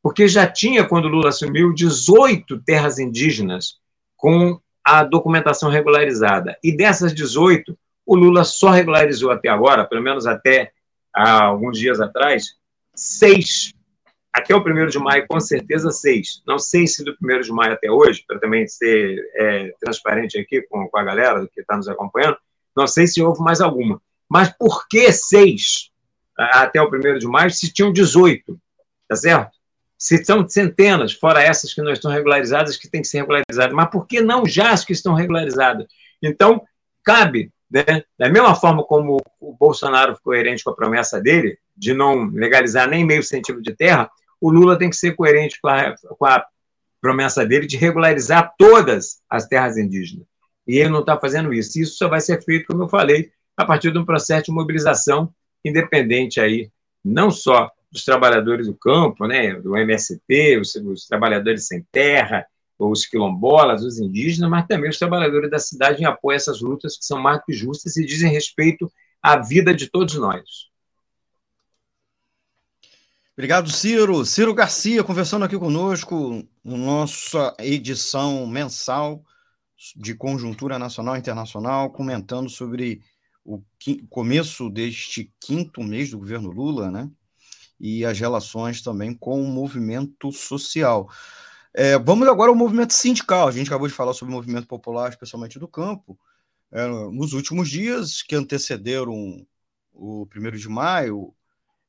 porque já tinha, quando o Lula assumiu, 18 terras indígenas com a documentação regularizada. E dessas 18, o Lula só regularizou até agora, pelo menos até há alguns dias atrás, seis até o primeiro de maio, com certeza, seis. Não sei se do primeiro de maio até hoje, para também ser é, transparente aqui com, com a galera que está nos acompanhando, não sei se houve mais alguma. Mas por que seis até o primeiro de maio se tinham 18? Tá certo? Se são centenas, fora essas que não estão regularizadas, que têm que ser regularizadas. Mas por que não já as que estão regularizadas? Então, cabe, né, da mesma forma como o Bolsonaro ficou coerente com a promessa dele, de não legalizar nem meio centímetro de terra, o Lula tem que ser coerente com a, com a promessa dele de regularizar todas as terras indígenas. E ele não está fazendo isso. Isso só vai ser feito, como eu falei, a partir de um processo de mobilização independente aí, não só dos trabalhadores do campo, né, do MST, os, os trabalhadores sem terra, os quilombolas, os indígenas, mas também os trabalhadores da cidade em apoio a essas lutas que são mais que justas e dizem respeito à vida de todos nós. Obrigado, Ciro. Ciro Garcia conversando aqui conosco nossa edição mensal de conjuntura nacional e internacional, comentando sobre o começo deste quinto mês do governo Lula, né? E as relações também com o movimento social. É, vamos agora ao movimento sindical. A gente acabou de falar sobre o movimento popular, especialmente do campo. É, nos últimos dias que antecederam o primeiro de maio,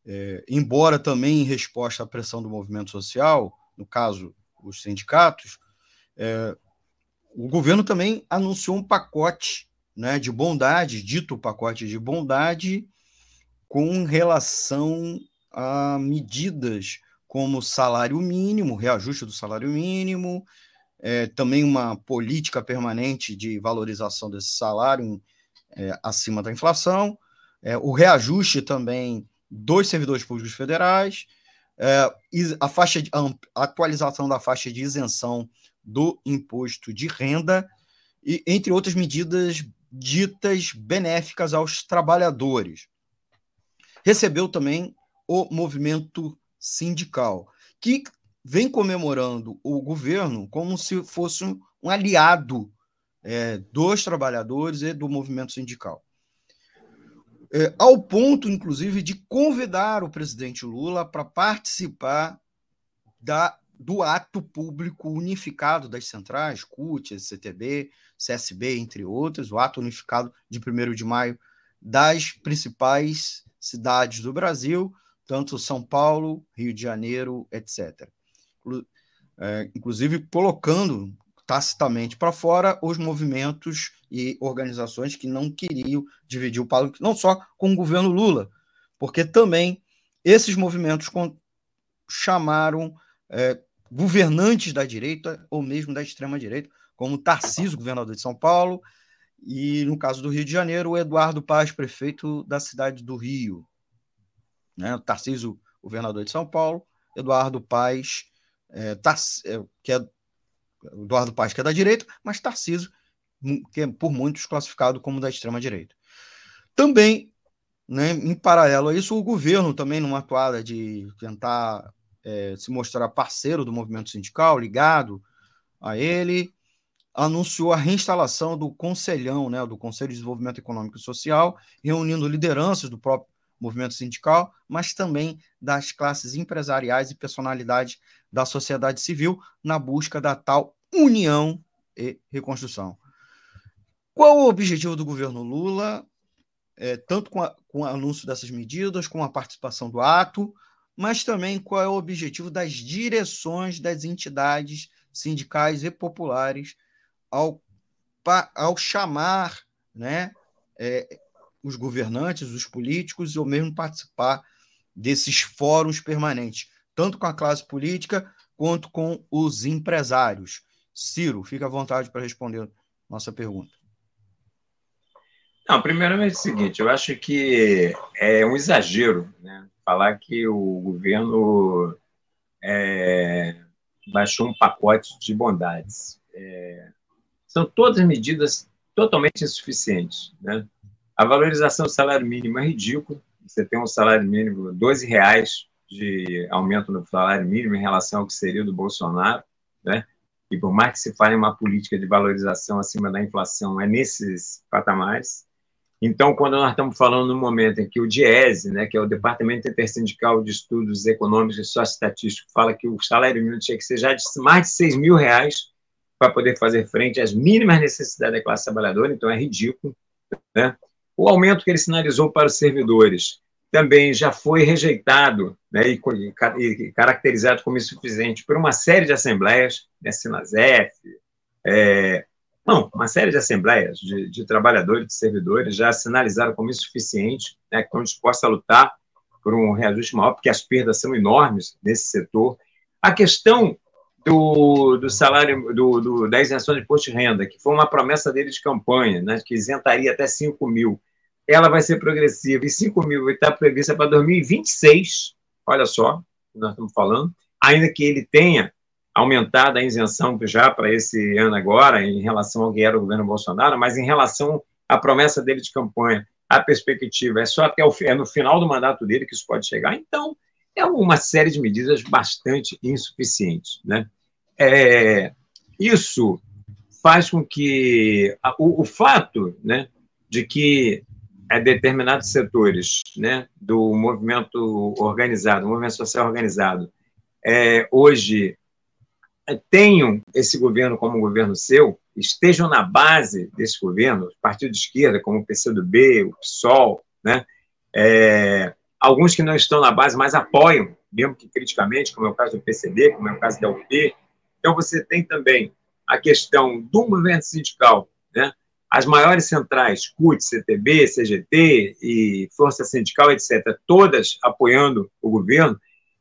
é, embora também em resposta à pressão do movimento social, no caso, os sindicatos, é, o governo também anunciou um pacote né, de bondade, dito pacote de bondade, com relação a medidas como salário mínimo, reajuste do salário mínimo, é, também uma política permanente de valorização desse salário é, acima da inflação, é, o reajuste também dos servidores públicos federais, é, a, faixa de, a atualização da faixa de isenção do imposto de renda, e entre outras medidas ditas benéficas aos trabalhadores. Recebeu também o movimento sindical, que vem comemorando o governo como se fosse um aliado é, dos trabalhadores e do movimento sindical é, ao ponto, inclusive, de convidar o presidente Lula para participar da, do ato público unificado das centrais, CUT, CTB, CSB, entre outros, o ato unificado de 1 de maio das principais cidades do Brasil, tanto São Paulo, Rio de Janeiro, etc. É, inclusive colocando tacitamente para fora os movimentos e organizações que não queriam dividir o palco, não só com o governo Lula, porque também esses movimentos chamaram é, governantes da direita ou mesmo da extrema-direita, como Tarcísio, governador de São Paulo, e no caso do Rio de Janeiro, o Eduardo Paz, prefeito da cidade do Rio. Né? Tarcísio, governador de São Paulo, Eduardo Paz, é, é que é Eduardo Paz, que é da direita, mas Tarcísio, que é por muitos classificado como da extrema-direita. Também, né, em paralelo a isso, o governo também, numa atuada de tentar é, se mostrar parceiro do movimento sindical, ligado a ele, anunciou a reinstalação do Conselhão, né, do Conselho de Desenvolvimento Econômico e Social, reunindo lideranças do próprio movimento sindical, mas também das classes empresariais e personalidades da sociedade civil na busca da tal união e reconstrução. Qual o objetivo do governo Lula, é, tanto com, a, com o anúncio dessas medidas, com a participação do ato, mas também qual é o objetivo das direções das entidades sindicais e populares ao, ao chamar né, é, os governantes, os políticos, ou mesmo participar desses fóruns permanentes, tanto com a classe política quanto com os empresários. Ciro, fica à vontade para responder nossa pergunta. Não, primeiramente é o seguinte, eu acho que é um exagero né, falar que o governo é, baixou um pacote de bondades. É, são todas medidas totalmente insuficientes. Né? A valorização do salário mínimo é ridícula. Você tem um salário mínimo, 12 reais de aumento no salário mínimo em relação ao que seria do Bolsonaro, né? E por mais que se fale uma política de valorização acima da inflação, é nesses patamares. Então, quando nós estamos falando no momento em que o DIESE, né, que é o Departamento Intersindical de Estudos Econômicos e Socioestatísticos, fala que o salário mínimo tinha que ser já de mais de 6 mil reais para poder fazer frente às mínimas necessidades da classe trabalhadora, então é ridículo. Né? O aumento que ele sinalizou para os servidores também já foi rejeitado né, e, e, caracterizado como insuficiente por uma série de assembleias, né, Sinasef, é, não, uma série de assembleias de, de trabalhadores, de servidores, já sinalizaram como insuficiente, né, que estão dispostos a lutar por um reajuste maior, porque as perdas são enormes nesse setor. A questão do, do salário, do, do, da isenção de imposto de renda, que foi uma promessa dele de campanha, né, que isentaria até 5 mil, ela vai ser progressiva, e 5 mil vai estar prevista para 2026, olha só, nós estamos falando, ainda que ele tenha aumentada a isenção já para esse ano agora, em relação ao que era o governo Bolsonaro, mas em relação à promessa dele de campanha, a perspectiva é só até o, é no final do mandato dele que isso pode chegar. Então, é uma série de medidas bastante insuficientes. Né? É, isso faz com que o, o fato né, de que é, determinados setores né, do movimento organizado, movimento social organizado, é, hoje tenham esse governo como um governo seu, estejam na base desse governo, partidos de esquerda, como o PCdoB, o PSOL, né? É, alguns que não estão na base, mas apoiam, mesmo que criticamente, como é o caso do PCB, como é o caso da UP. Então, você tem também a questão do movimento sindical, né? As maiores centrais, CUT, CTB, CGT e Força Sindical, etc., todas apoiando o governo,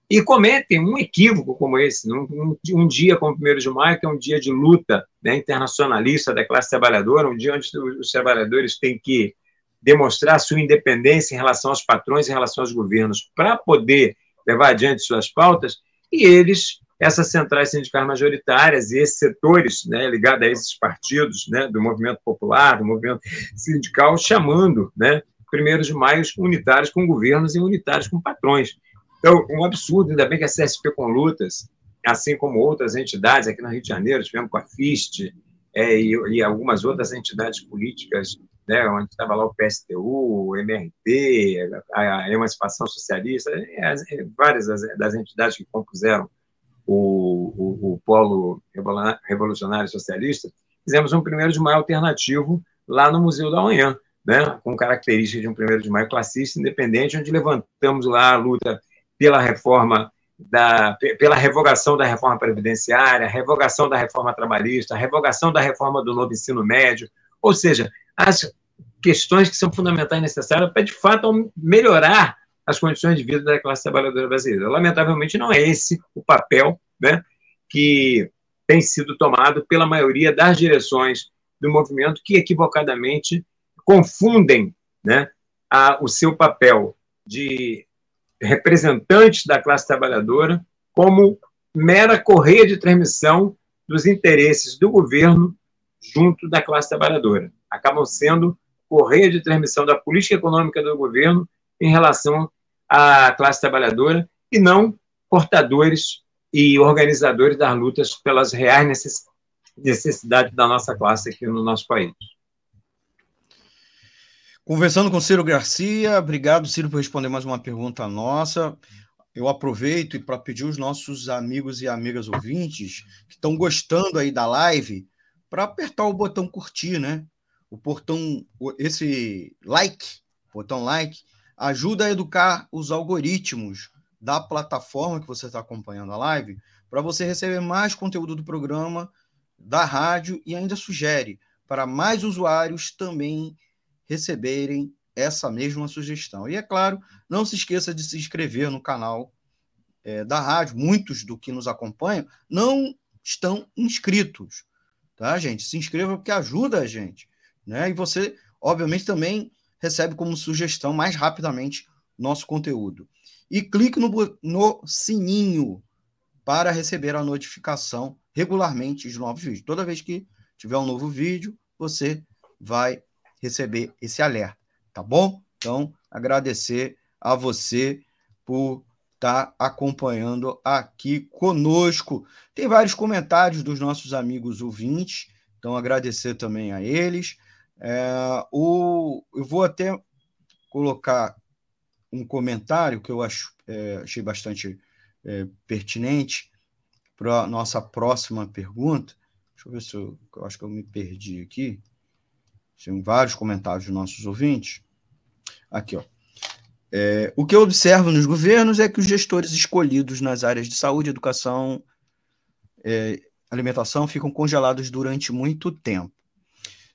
e cometem um equívoco como esse, um, um, dia como o 1 de maio, que é um dia de luta né, internacionalista da classe trabalhadora, um dia onde os trabalhadores têm que demonstrar sua independência em relação aos patrões, em relação aos governos, para poder levar adiante suas pautas, e eles, essas centrais sindicais majoritárias e esses setores né, ligados a esses partidos né, do movimento popular, do movimento sindical, chamando né, 1 de maio unitários com governos e unitários com patrões. Então, um absurdo, ainda bem que a CSP com lutas, assim como outras entidades aqui no Rio de Janeiro, tivemos com a FIST é, e, e, algumas outras entidades políticas, né, onde estava lá o PSTU, o MRT, a, a Emancipação Socialista, as, várias das, das, entidades que compuseram o, o, o Polo Revolucionário Socialista, fizemos um primeiro de maio alternativo lá no Museu da Manhã, né, com características de um primeiro de maio classista independente, onde levantamos lá a luta pela reforma da, pela revogação da reforma previdenciária, revogação da reforma trabalhista, revogação da reforma do novo ensino médio, ou seja, as questões que são fundamentais e necessárias para, de fato, melhorar as condições de vida da classe trabalhadora brasileira. Lamentavelmente, não é esse o papel né, que tem sido tomado pela maioria das direções do movimento que, equivocadamente, confundem né, a, o seu papel de representantes da classe trabalhadora como mera correia de transmissão dos interesses do governo junto da classe trabalhadora. Acabam sendo correia de transmissão da política econômica do governo em relação à classe trabalhadora e não portadores e organizadores das lutas pelas reais necessidades da nossa classe aqui no nosso país. Conversando com Ciro Garcia, obrigado, Ciro, por responder mais uma pergunta nossa. Eu aproveito para pedir os nossos amigos e amigas ouvintes que estão gostando aí da live para apertar o botão curtir, né? O portão, esse like, botão like, ajuda a educar os algoritmos da plataforma que você está acompanhando a live para você receber mais conteúdo do programa, da rádio e ainda sugere para mais usuários também receberem essa mesma sugestão. E é claro, não se esqueça de se inscrever no canal é, da rádio. Muitos do que nos acompanham não estão inscritos, tá, gente? Se inscreva porque ajuda a gente, né? E você obviamente também recebe como sugestão mais rapidamente nosso conteúdo. E clique no, no sininho para receber a notificação regularmente de novos vídeos. Toda vez que tiver um novo vídeo, você vai receber esse alerta, tá bom? Então, agradecer a você por estar tá acompanhando aqui conosco. Tem vários comentários dos nossos amigos ouvintes, então agradecer também a eles. É, o, eu vou até colocar um comentário que eu acho, é, achei bastante é, pertinente para a nossa próxima pergunta. Deixa eu ver se eu, eu acho que eu me perdi aqui. Tem vários comentários dos nossos ouvintes. Aqui, ó. É, o que eu observo nos governos é que os gestores escolhidos nas áreas de saúde, educação, é, alimentação ficam congelados durante muito tempo.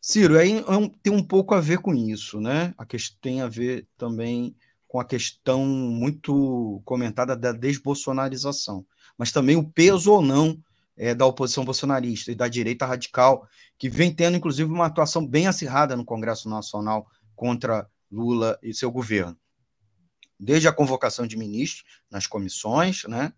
Ciro, aí é um, tem um pouco a ver com isso, né? A questão tem a ver também com a questão muito comentada da desbolsonarização, mas também o peso ou não é, da oposição bolsonarista e da direita radical, que vem tendo, inclusive, uma atuação bem acirrada no Congresso Nacional contra Lula e seu governo. Desde a convocação de ministros nas comissões, né,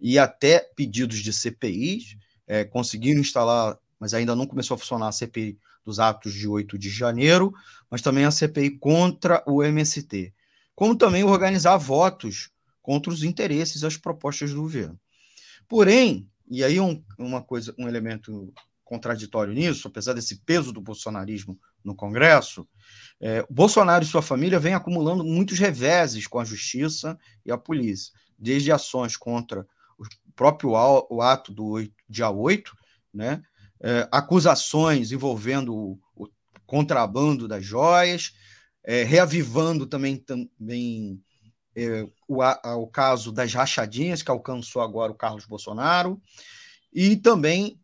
e até pedidos de CPIs, é, conseguiram instalar, mas ainda não começou a funcionar a CPI dos atos de 8 de janeiro, mas também a CPI contra o MST, como também organizar votos contra os interesses e as propostas do governo. Porém, e aí um, uma coisa, um elemento contraditório nisso, apesar desse peso do bolsonarismo no Congresso, é, Bolsonaro e sua família vêm acumulando muitos reveses com a justiça e a polícia, desde ações contra o próprio o ato do 8, dia 8, né, é, acusações envolvendo o, o, contrabando das joias, é, reavivando também, também é, o, a, o caso das rachadinhas, que alcançou agora o Carlos Bolsonaro, e também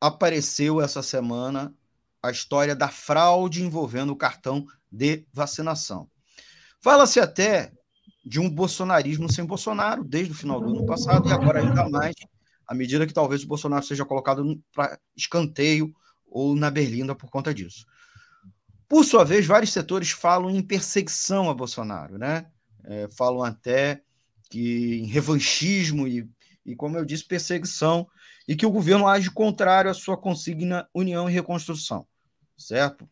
apareceu essa semana a história da fraude envolvendo o cartão de vacinação. Fala-se até de um bolsonarismo sem Bolsonaro desde o final do ano passado e agora ainda mais à medida que talvez o Bolsonaro seja colocado para escanteio ou na berlinda por conta disso. Por sua vez, vários setores falam em perseguição a Bolsonaro, né? É, falam até que em revanchismo e, e, como eu disse, perseguição, e que o governo age contrário à sua consigna União e Reconstrução, certo?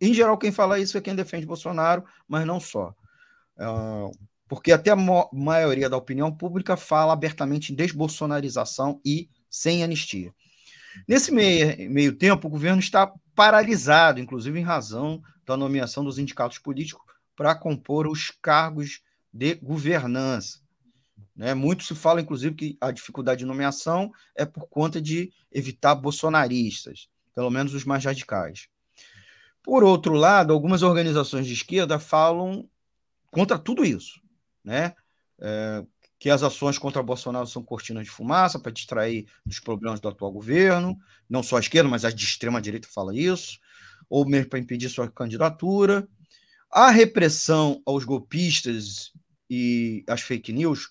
Em geral, quem fala isso é quem defende Bolsonaro, mas não só. Uh, porque até a maioria da opinião pública fala abertamente em desbolsonarização e sem anistia. Nesse meio, meio tempo, o governo está paralisado, inclusive em razão da nomeação dos indicatos políticos para compor os cargos de governança. Né? Muito se fala, inclusive, que a dificuldade de nomeação é por conta de evitar bolsonaristas, pelo menos os mais radicais. Por outro lado, algumas organizações de esquerda falam contra tudo isso né? É, que as ações contra Bolsonaro são cortinas de fumaça para distrair dos problemas do atual governo, não só a esquerda, mas a de extrema direita fala isso, ou mesmo para impedir sua candidatura. A repressão aos golpistas e as fake news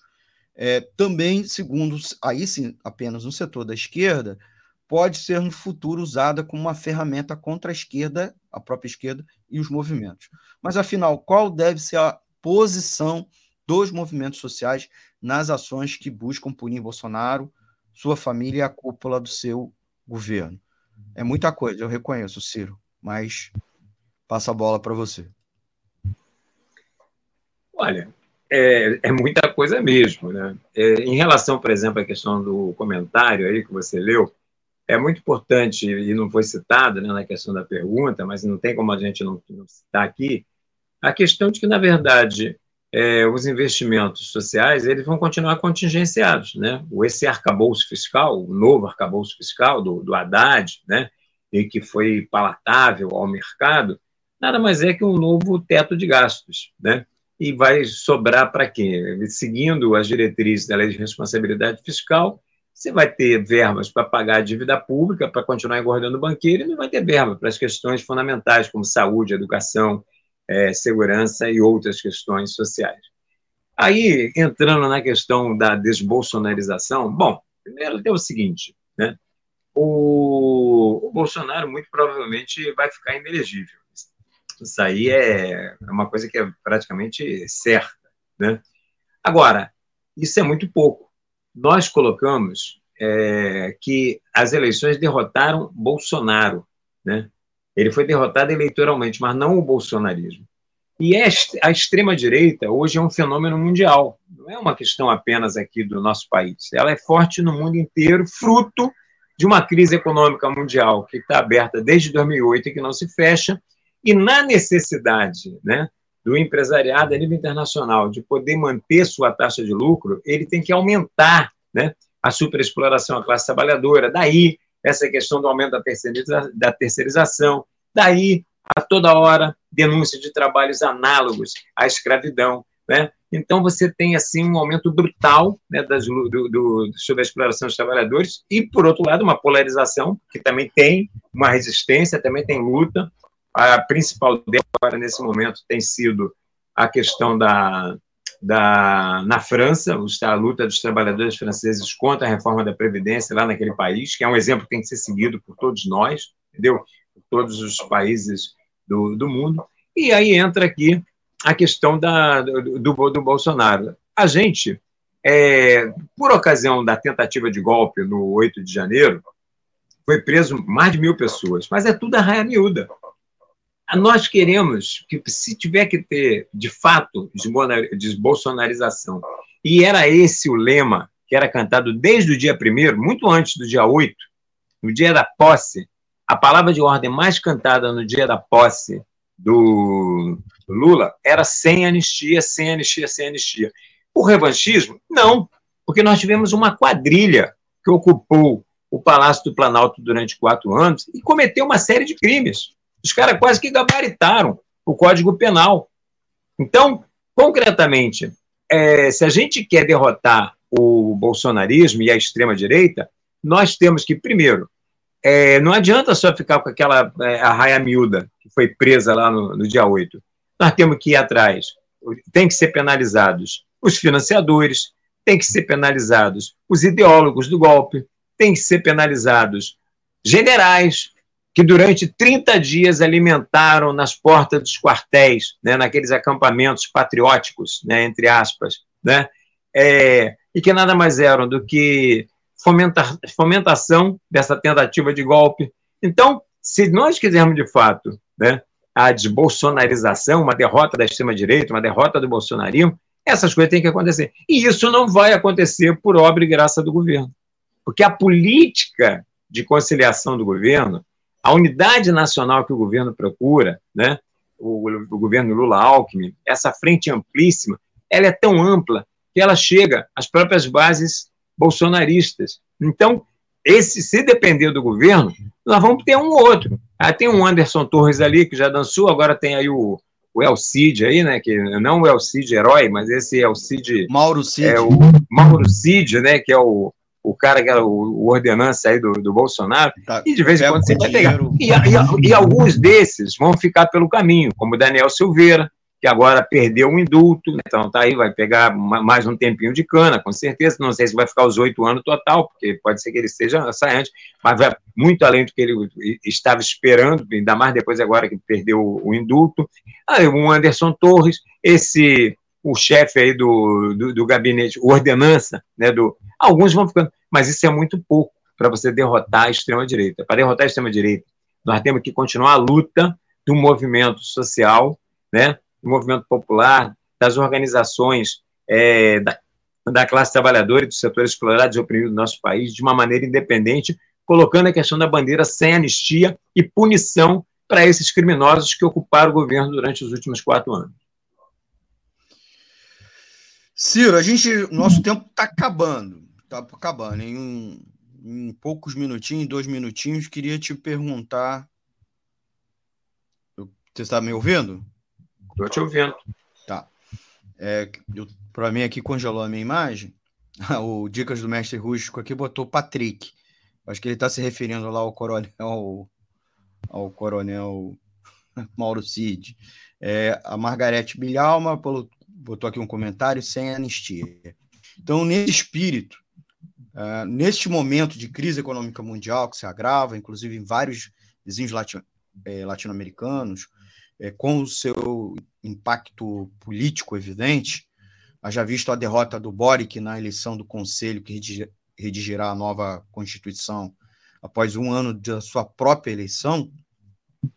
é, também, segundo, aí sim, apenas no setor da esquerda, pode ser no futuro usada como uma ferramenta contra a esquerda, a própria esquerda e os movimentos. Mas afinal, qual deve ser a posição dos movimentos sociais nas ações que buscam punir Bolsonaro, sua família e a cúpula do seu governo. É muita coisa, eu reconheço, Ciro, mas passa a bola para você. Olha, é, é, muita coisa mesmo. Né? É, em relação, por exemplo, à questão do comentário aí que você leu, é muito importante, e não foi citado né, na questão da pergunta, mas não tem como a gente não, não citar aqui, a questão de que, na verdade, é, os investimentos sociais eles vão continuar contingenciados. Né? Esse arcabouço fiscal, o novo arcabouço fiscal do, do Haddad, né, e que foi palatável ao mercado, nada mais é que um novo teto de gastos. Né? E vai sobrar para quê? Seguindo as diretrizes da lei de responsabilidade fiscal, você vai ter verbas para pagar a dívida pública, para continuar engordando o banqueiro, e não vai ter verba para as questões fundamentais, como saúde, educação, é, segurança e outras questões sociais. Aí, entrando na questão da desbolsonarização, bom, primeiro é o seguinte, né? O, o Bolsonaro muito provavelmente vai ficar inelegível. Isso aí é uma coisa que é praticamente certa. Né? Agora, isso é muito pouco. Nós colocamos é, que as eleições derrotaram Bolsonaro. Né? Ele foi derrotado eleitoralmente, mas não o bolsonarismo. E a extrema-direita hoje é um fenômeno mundial, não é uma questão apenas aqui do nosso país. Ela é forte no mundo inteiro, fruto de uma crise econômica mundial que está aberta desde 2008 e que não se fecha, e na necessidade né, do empresariado a nível internacional de poder manter sua taxa de lucro, ele tem que aumentar né, a superexploração à classe trabalhadora. Daí essa questão do aumento da terceirização, daí a toda hora denúncia de trabalhos análogos à escravidão. Né? Então, você tem assim um aumento brutal né, das, do, do, sobre a exploração dos trabalhadores e, por outro lado, uma polarização, que também tem uma resistência, também tem luta. A principal dela, nesse momento, tem sido a questão da, da, na França, a luta dos trabalhadores franceses contra a reforma da Previdência lá naquele país, que é um exemplo que tem que ser seguido por todos nós, entendeu? Por todos os países do, do mundo. E aí entra aqui a questão da, do, do, Bolsonaro. A gente, é, por ocasião da tentativa de golpe no 8 de janeiro, foi preso mais de mil pessoas, mas é tudo a raia miúda. Nós queremos que, se tiver que ter, de fato, desbolsonarização, e era esse o lema que era cantado desde o dia primeiro, muito antes do dia 8, no dia da posse, a palavra de ordem mais cantada no dia da posse do Lula era sem anistia, sem anistia, sem anistia. O revanchismo? Não, porque nós tivemos uma quadrilha que ocupou o Palácio do Planalto durante quatro anos e cometeu uma série de crimes. Os caras quase que gabaritaram o Código Penal. Então, concretamente, é, se a gente quer derrotar o bolsonarismo e a extrema-direita, nós temos que, primeiro, é, não adianta só ficar com aquela é, arraia miúda que foi presa lá no, no dia 8. Nós temos que ir atrás. Tem que ser penalizados os financiadores, tem que ser penalizados os ideólogos do golpe, tem que ser penalizados generais que durante 30 dias alimentaram nas portas dos quartéis, né, naqueles acampamentos patrióticos, né, entre aspas, né, é, e que nada mais eram do que fomenta, fomentação dessa tentativa de golpe. Então, se nós quisermos de fato né, a desbolsonarização, uma derrota da extrema-direita, uma derrota do bolsonarismo, essas coisas têm que acontecer. E isso não vai acontecer por obra e graça do governo. Porque a política de conciliação do governo, a unidade nacional que o governo procura, né, o, o governo Lula-Alckmin, essa frente amplíssima, ela é tão ampla que ela chega às próprias bases bolsonaristas. Então, esse, se depender do governo, nós vamos ter um ou outro. Ah, tem um Anderson Torres ali que já dançou, agora tem aí o, o El Cid aí, né? Que não o El Cid herói, mas esse é o Cid. Mauro Cid. É o Mauro Cid, né? Que é o, o cara que era o, o ordenança aí do, do Bolsonaro. Tá, e de vez em quando você vai pegar. E, e, e, alguns desses vão ficar pelo caminho, como Daniel Silveira, que agora perdeu o indulto, então tá aí, vai pegar mais um tempinho de cana, com certeza. Não sei se vai ficar os oito anos total, porque pode ser que ele esteja saiante, mas vai muito além do que ele estava esperando, ainda mais depois agora que perdeu o indulto. Aí o Anderson Torres, esse o chefe aí do, do, do, gabinete, ordenança, né, do, alguns vão ficando, mas isso é muito pouco para você derrotar a extrema-direita. Para derrotar a extrema-direita, nós temos que continuar a luta do movimento social, né, do movimento popular, das organizações é, da, da, classe trabalhadora e dos setores explorados e oprimidos do nosso país de uma maneira independente, colocando a questão da bandeira sem anistia e punição para esses criminosos que ocuparam o governo durante os últimos quatro anos. Ciro, a gente, nosso tempo está acabando, está acabando. Em, um, em poucos minutinhos, dois minutinhos, queria te perguntar. Você está me ouvindo? Estou te ouvindo. Tá. É, Para mim aqui congelou a minha imagem. o Dicas do Mestre Rústico aqui botou Patrick. Acho que ele está se referindo lá ao coronel, ao coronel Mauro Cid. É, a Margarete Bilhalma botou aqui um comentário sem anistia. Então, nesse espírito, uh, neste momento de crise econômica mundial que se agrava, inclusive em vários vizinhos eh, latino-americanos, é, com o seu impacto político evidente, haja visto a derrota do Boric na eleição do Conselho que redigirá a nova Constituição após um ano da sua própria eleição,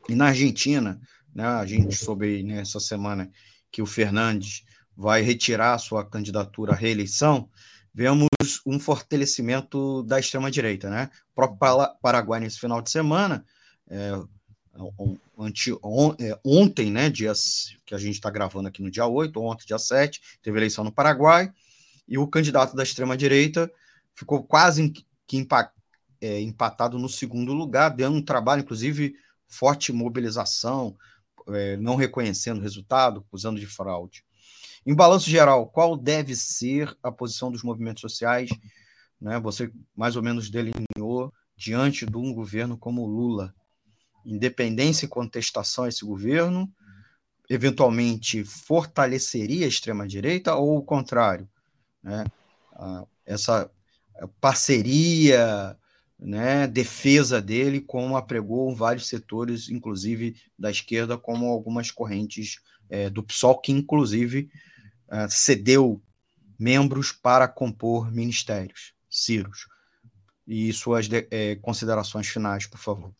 e na Argentina, né, a gente soube nessa semana que o Fernandes vai retirar sua candidatura à reeleição, vemos um fortalecimento da extrema-direita. Né? O próprio Paraguai, nesse final de semana, é, anti, on, é, ontem, né, dias, que a gente está gravando aqui no dia 8, ontem, dia 7, teve eleição no Paraguai, e o candidato da extrema-direita ficou quase que é, empatado no segundo lugar, dando um trabalho, inclusive, forte mobilização, é, não reconhecendo o resultado, acusando de fraude. Em balanço geral, qual deve ser a posição dos movimentos sociais? Né, você mais ou menos delineou diante de um governo como o Lula. Independência e contestação a esse governo, eventualmente fortaleceria a extrema-direita ou o contrário? Né? Essa parceria, né, defesa dele, como apregou vários setores, inclusive da esquerda, como algumas correntes é, do PSOL, que inclusive é, cedeu membros para compor ministérios. Ciros. E suas é, considerações finais, por favor.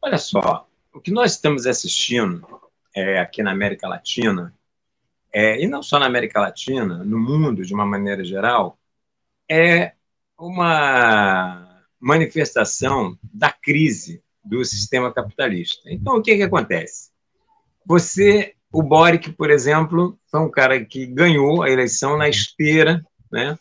Olha só, o que nós estamos assistindo é, aqui na América Latina, é, e não só na América Latina, no mundo de uma maneira geral, é uma manifestação da crise do sistema capitalista. Então, o que, que acontece? Você, o Boric, por exemplo, foi um cara que ganhou a eleição na esteira né,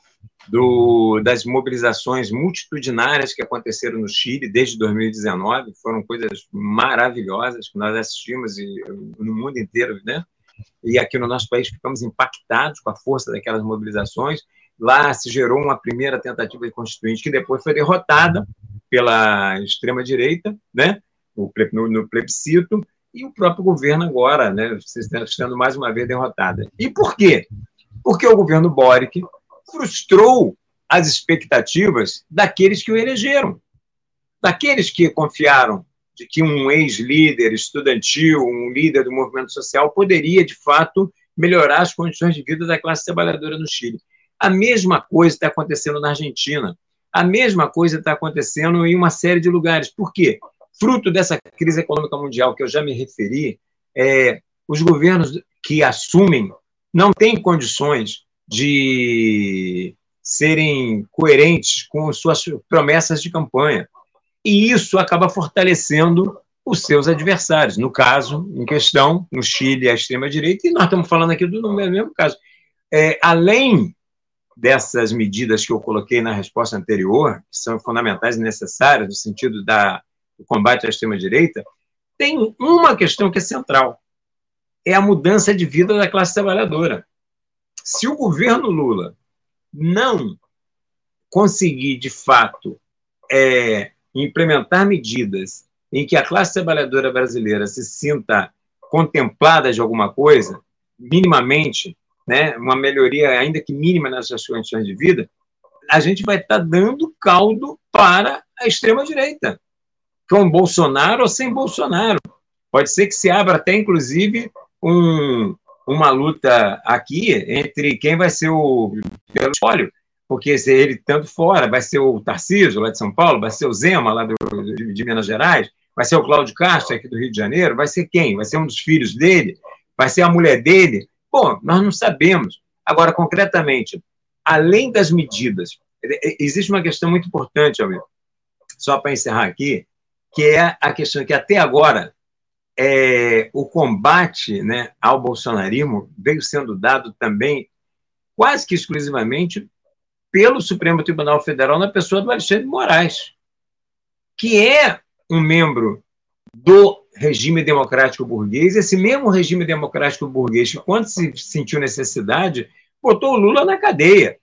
do, das mobilizações multitudinárias que aconteceram no Chile desde 2019. Foram coisas maravilhosas que nós assistimos e, no mundo inteiro, né? E aqui no nosso país ficamos impactados com a força daquelas mobilizações Lá se gerou uma primeira tentativa de constituinte que depois foi derrotada pela extrema-direita, né, no, no plebiscito, e o próprio governo agora, né, sendo mais uma vez derrotada. E por quê? Porque o governo Boric frustrou as expectativas daqueles que o elegeram, daqueles que confiaram de que um ex-líder estudantil, um líder do movimento social, poderia, de fato, melhorar as condições de vida da classe trabalhadora no Chile. A mesma coisa está acontecendo na Argentina. A mesma coisa está acontecendo em uma série de lugares. Por quê? Fruto dessa crise econômica mundial que eu já me referi, é, os governos que assumem não têm condições de serem coerentes com suas promessas de campanha. E isso acaba fortalecendo os seus adversários. No caso, em questão, no Chile, a extrema-direita, e nós estamos falando aqui do mesmo caso. É, além dessas medidas que eu coloquei na resposta anterior, que são fundamentais e necessárias no sentido da, do combate à extrema-direita, tem uma questão que é central: é a mudança de vida da classe trabalhadora. Se o governo Lula não conseguir, de fato, é, implementar medidas em que a classe trabalhadora brasileira se sinta contemplada de alguma coisa, minimamente, né, uma melhoria, ainda que mínima, nas suas condições de vida, a gente vai estar tá dando caldo para a extrema-direita, com Bolsonaro ou sem Bolsonaro. Pode ser que se abra até, inclusive, um, uma luta aqui entre quem vai ser o pelo espólio, porque se ele tanto fora, vai ser o Tarcísio, lá de São Paulo, vai ser o Zema, lá do, de, de Minas Gerais, vai ser o Cláudio Castro, aqui do Rio de Janeiro, vai ser quem? Vai ser um dos filhos dele? Vai ser a mulher dele? Bom, nós não sabemos. Agora, concretamente, além das medidas, existe uma questão muito importante, amigo, só para encerrar aqui, que é a questão que até agora é, o combate né, ao bolsonarismo veio sendo dado também quase que exclusivamente pelo Supremo Tribunal Federal na pessoa do Alexandre Moraes, que é um membro do regime democrático burguês, esse mesmo regime democrático burguês, quando se sentiu necessidade, botou o Lula na cadeia.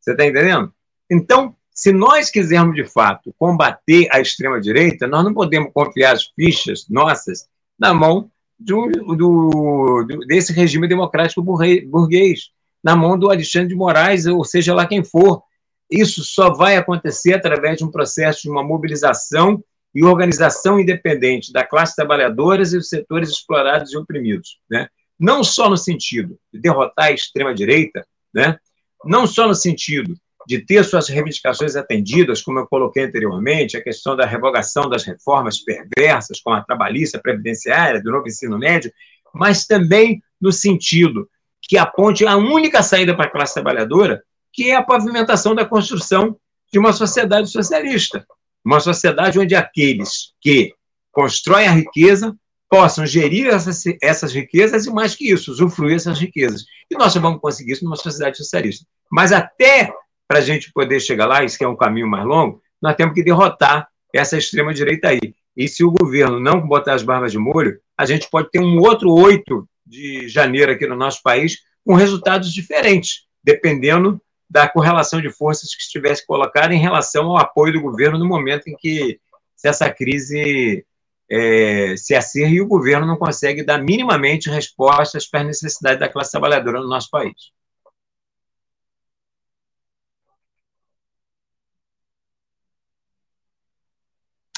Você está entendendo? Então, se nós quisermos, de fato, combater a extrema-direita, nós não podemos confiar as fichas nossas na mão do, do, desse regime democrático burguês, na mão do Alexandre de Moraes, ou seja lá quem for. Isso só vai acontecer através de um processo de uma mobilização e organização independente da classe trabalhadora e dos setores explorados e oprimidos, né? não só no sentido de derrotar a extrema-direita, né? não só no sentido de ter suas reivindicações atendidas, como eu coloquei anteriormente, a questão da revogação das reformas perversas, como a trabalhista, previdenciária, do novo ensino médio, mas também no sentido que aponte a única saída para a classe trabalhadora, que é a pavimentação da construção de uma sociedade socialista. Uma sociedade onde aqueles que constroem a riqueza possam gerir essas, essas riquezas e, mais que isso, usufruir essas riquezas. E nós só vamos conseguir isso numa sociedade socialista. Mas até para a gente poder chegar lá, isso que é um caminho mais longo, nós temos que derrotar essa extrema-direita aí. E se o governo não botar as barbas de molho, a gente pode ter um outro 8 de janeiro aqui no nosso país com resultados diferentes, dependendo da correlação de forças que estivesse colocada em relação ao apoio do governo no momento em que se essa crise é, se acirra e o governo não consegue dar minimamente respostas para as necessidades da classe trabalhadora no nosso país.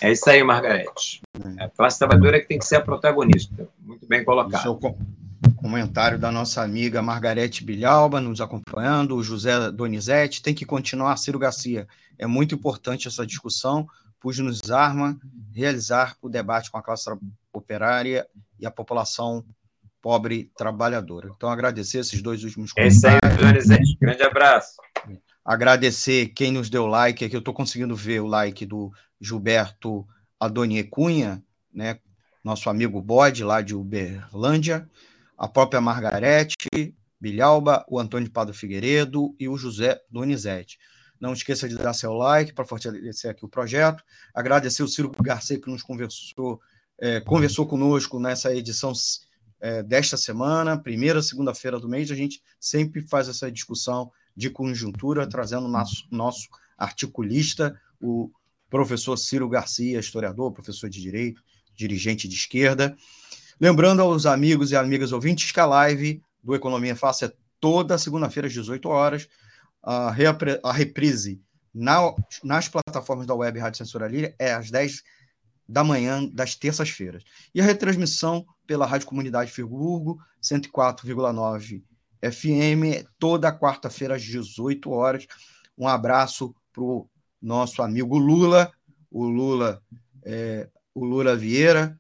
É isso aí, Margarete. É a classe trabalhadora é que tem que ser a protagonista. Muito bem colocado. Comentário da nossa amiga Margarete Bilhalba nos acompanhando, o José Donizete. Tem que continuar, Ciro Garcia. É muito importante essa discussão, pois nos arma realizar o debate com a classe operária e a população pobre trabalhadora. Então, agradecer esses dois últimos comentários. É isso aí, Donizete. Grande abraço. Agradecer quem nos deu like, aqui eu estou conseguindo ver o like do Gilberto Adonie Cunha, né, nosso amigo Bode, lá de Uberlândia, a própria Margarete Bilhalba, o Antônio Padre Figueiredo e o José Donizete. Não esqueça de dar seu like para fortalecer aqui o projeto. Agradecer o Ciro Garcia que nos conversou, é, conversou conosco nessa edição é, desta semana, primeira segunda-feira do mês. A gente sempre faz essa discussão de conjuntura, trazendo nosso, nosso articulista, o professor Ciro Garcia, historiador, professor de direito, dirigente de esquerda. Lembrando aos amigos e amigas ouvintes que a live do Economia Fácil é toda segunda-feira às 18 horas. A, a reprise na, nas plataformas da Web Rádio Censura Livre é às 10 da manhã das terças-feiras. E a retransmissão pela Rádio Comunidade Friburgo, 104,9 FM, toda quarta-feira às 18 horas. Um abraço para o nosso amigo Lula, o Lula, é, o Lula Vieira,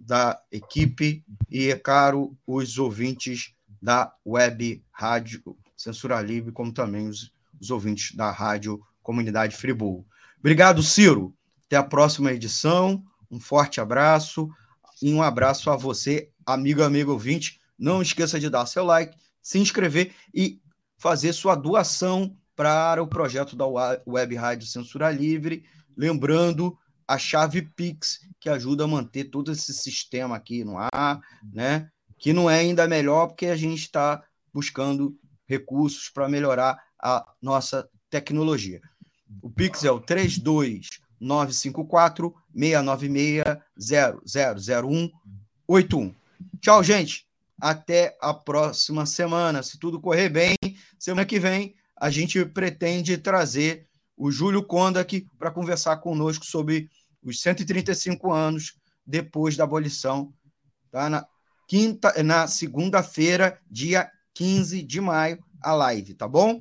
da equipe, e, é caro, os ouvintes da Web Rádio Censura Livre, como também os, os ouvintes da Rádio Comunidade Friburgo. Obrigado, Ciro. Até a próxima edição. Um forte abraço e um abraço a você, amigo, amigo ouvinte. Não esqueça de dar seu like, se inscrever e fazer sua doação para o projeto da Web Rádio Censura Livre. Lembrando a chave Pix, que ajuda a manter todo esse sistema aqui no ar, né? Que não é ainda melhor porque a gente está buscando recursos para melhorar a nossa tecnologia. O Pix é o 32954 696 000181. Tchau, gente. Até a próxima semana. Se tudo correr bem, semana que vem a gente pretende trazer o Júlio Kondak para conversar conosco sobre os 135 anos depois da abolição, tá? na quinta, na segunda-feira, dia 15 de maio, a live, tá bom?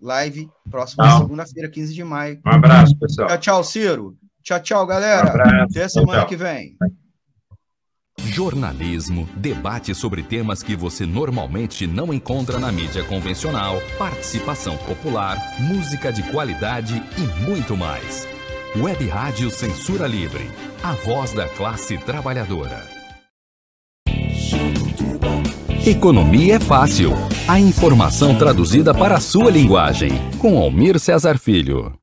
Live próxima segunda-feira, 15 de maio. Um abraço, pessoal. Tchau, tchau, Ciro. Tchau, tchau, galera. Um abraço. Até semana tchau. que vem. Jornalismo, debate sobre temas que você normalmente não encontra na mídia convencional, participação popular, música de qualidade e muito mais. Web Rádio Censura Livre, a voz da classe trabalhadora. Economia é fácil. A informação traduzida para a sua linguagem. Com Almir Cesar Filho.